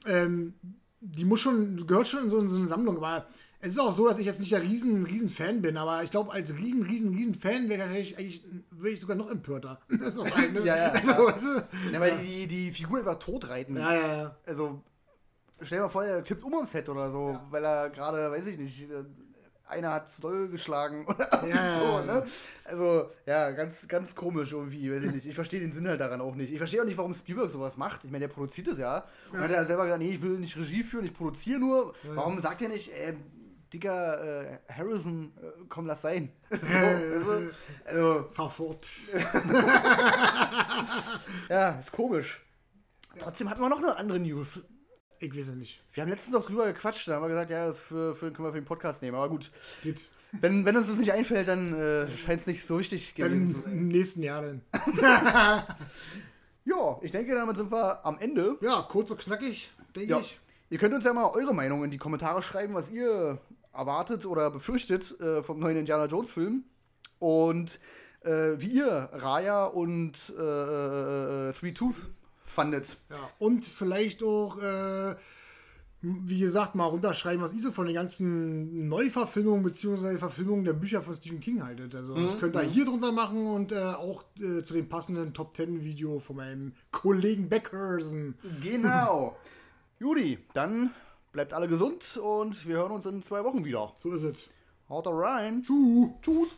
Ähm, die muss schon, gehört schon in so, in so eine Sammlung, aber es ist auch so, dass ich jetzt nicht der riesen, riesen Fan bin, aber ich glaube, als riesen, riesen, riesen Fan wäre ich eigentlich, wäre ich sogar noch empörter. so halt, ne? ja, ja. Also, ja. Weißt du? ja, weil die, die Figur einfach tot reiten. Ja, ja, ja. Also, stell dir mal vor, er kippt um am Set oder so, ja. weil er gerade, weiß ich nicht, äh, einer hat zu doll geschlagen oder ja, so, ne? Also, ja, ganz, ganz komisch irgendwie, weiß ich nicht. Ich verstehe den Sinn halt daran auch nicht. Ich verstehe auch nicht, warum Spielberg sowas macht. Ich meine, der produziert es ja. Und ja. hat er selber gesagt, nee, ich will nicht Regie führen, ich produziere nur. Warum sagt er nicht, ey, Digga, äh, Harrison, äh, komm, lass sein. so, also, also, Fahr fort. ja, ist komisch. Trotzdem hatten wir noch eine andere News. Ich weiß ja nicht. Wir haben letztens noch drüber gequatscht, da haben wir gesagt, ja, das für, für, können wir für den Podcast nehmen, aber gut. Geht. Wenn, wenn uns das nicht einfällt, dann äh, scheint es nicht so wichtig gewesen dann zu sein. Im nächsten Jahr dann. ja, ich denke, damit sind wir am Ende. Ja, kurz und knackig, denke ja. ich. Ihr könnt uns ja mal eure Meinung in die Kommentare schreiben, was ihr erwartet oder befürchtet äh, vom neuen Indiana Jones Film. Und äh, wie ihr Raya und äh, äh Sweet Tooth fandet. Ja, und vielleicht auch, äh, wie gesagt, mal runterschreiben, was ihr so von den ganzen Neuverfilmungen bzw. Verfilmungen der Bücher von Stephen King haltet. Also das mhm. könnt ihr mhm. hier drunter machen und auch zu dem passenden Top 10 Video von meinem Kollegen Beckersen. Genau. Judy, dann Bleibt alle gesund und wir hören uns in zwei Wochen wieder. So ist es. Haut rein. Tschüss. Tschüss.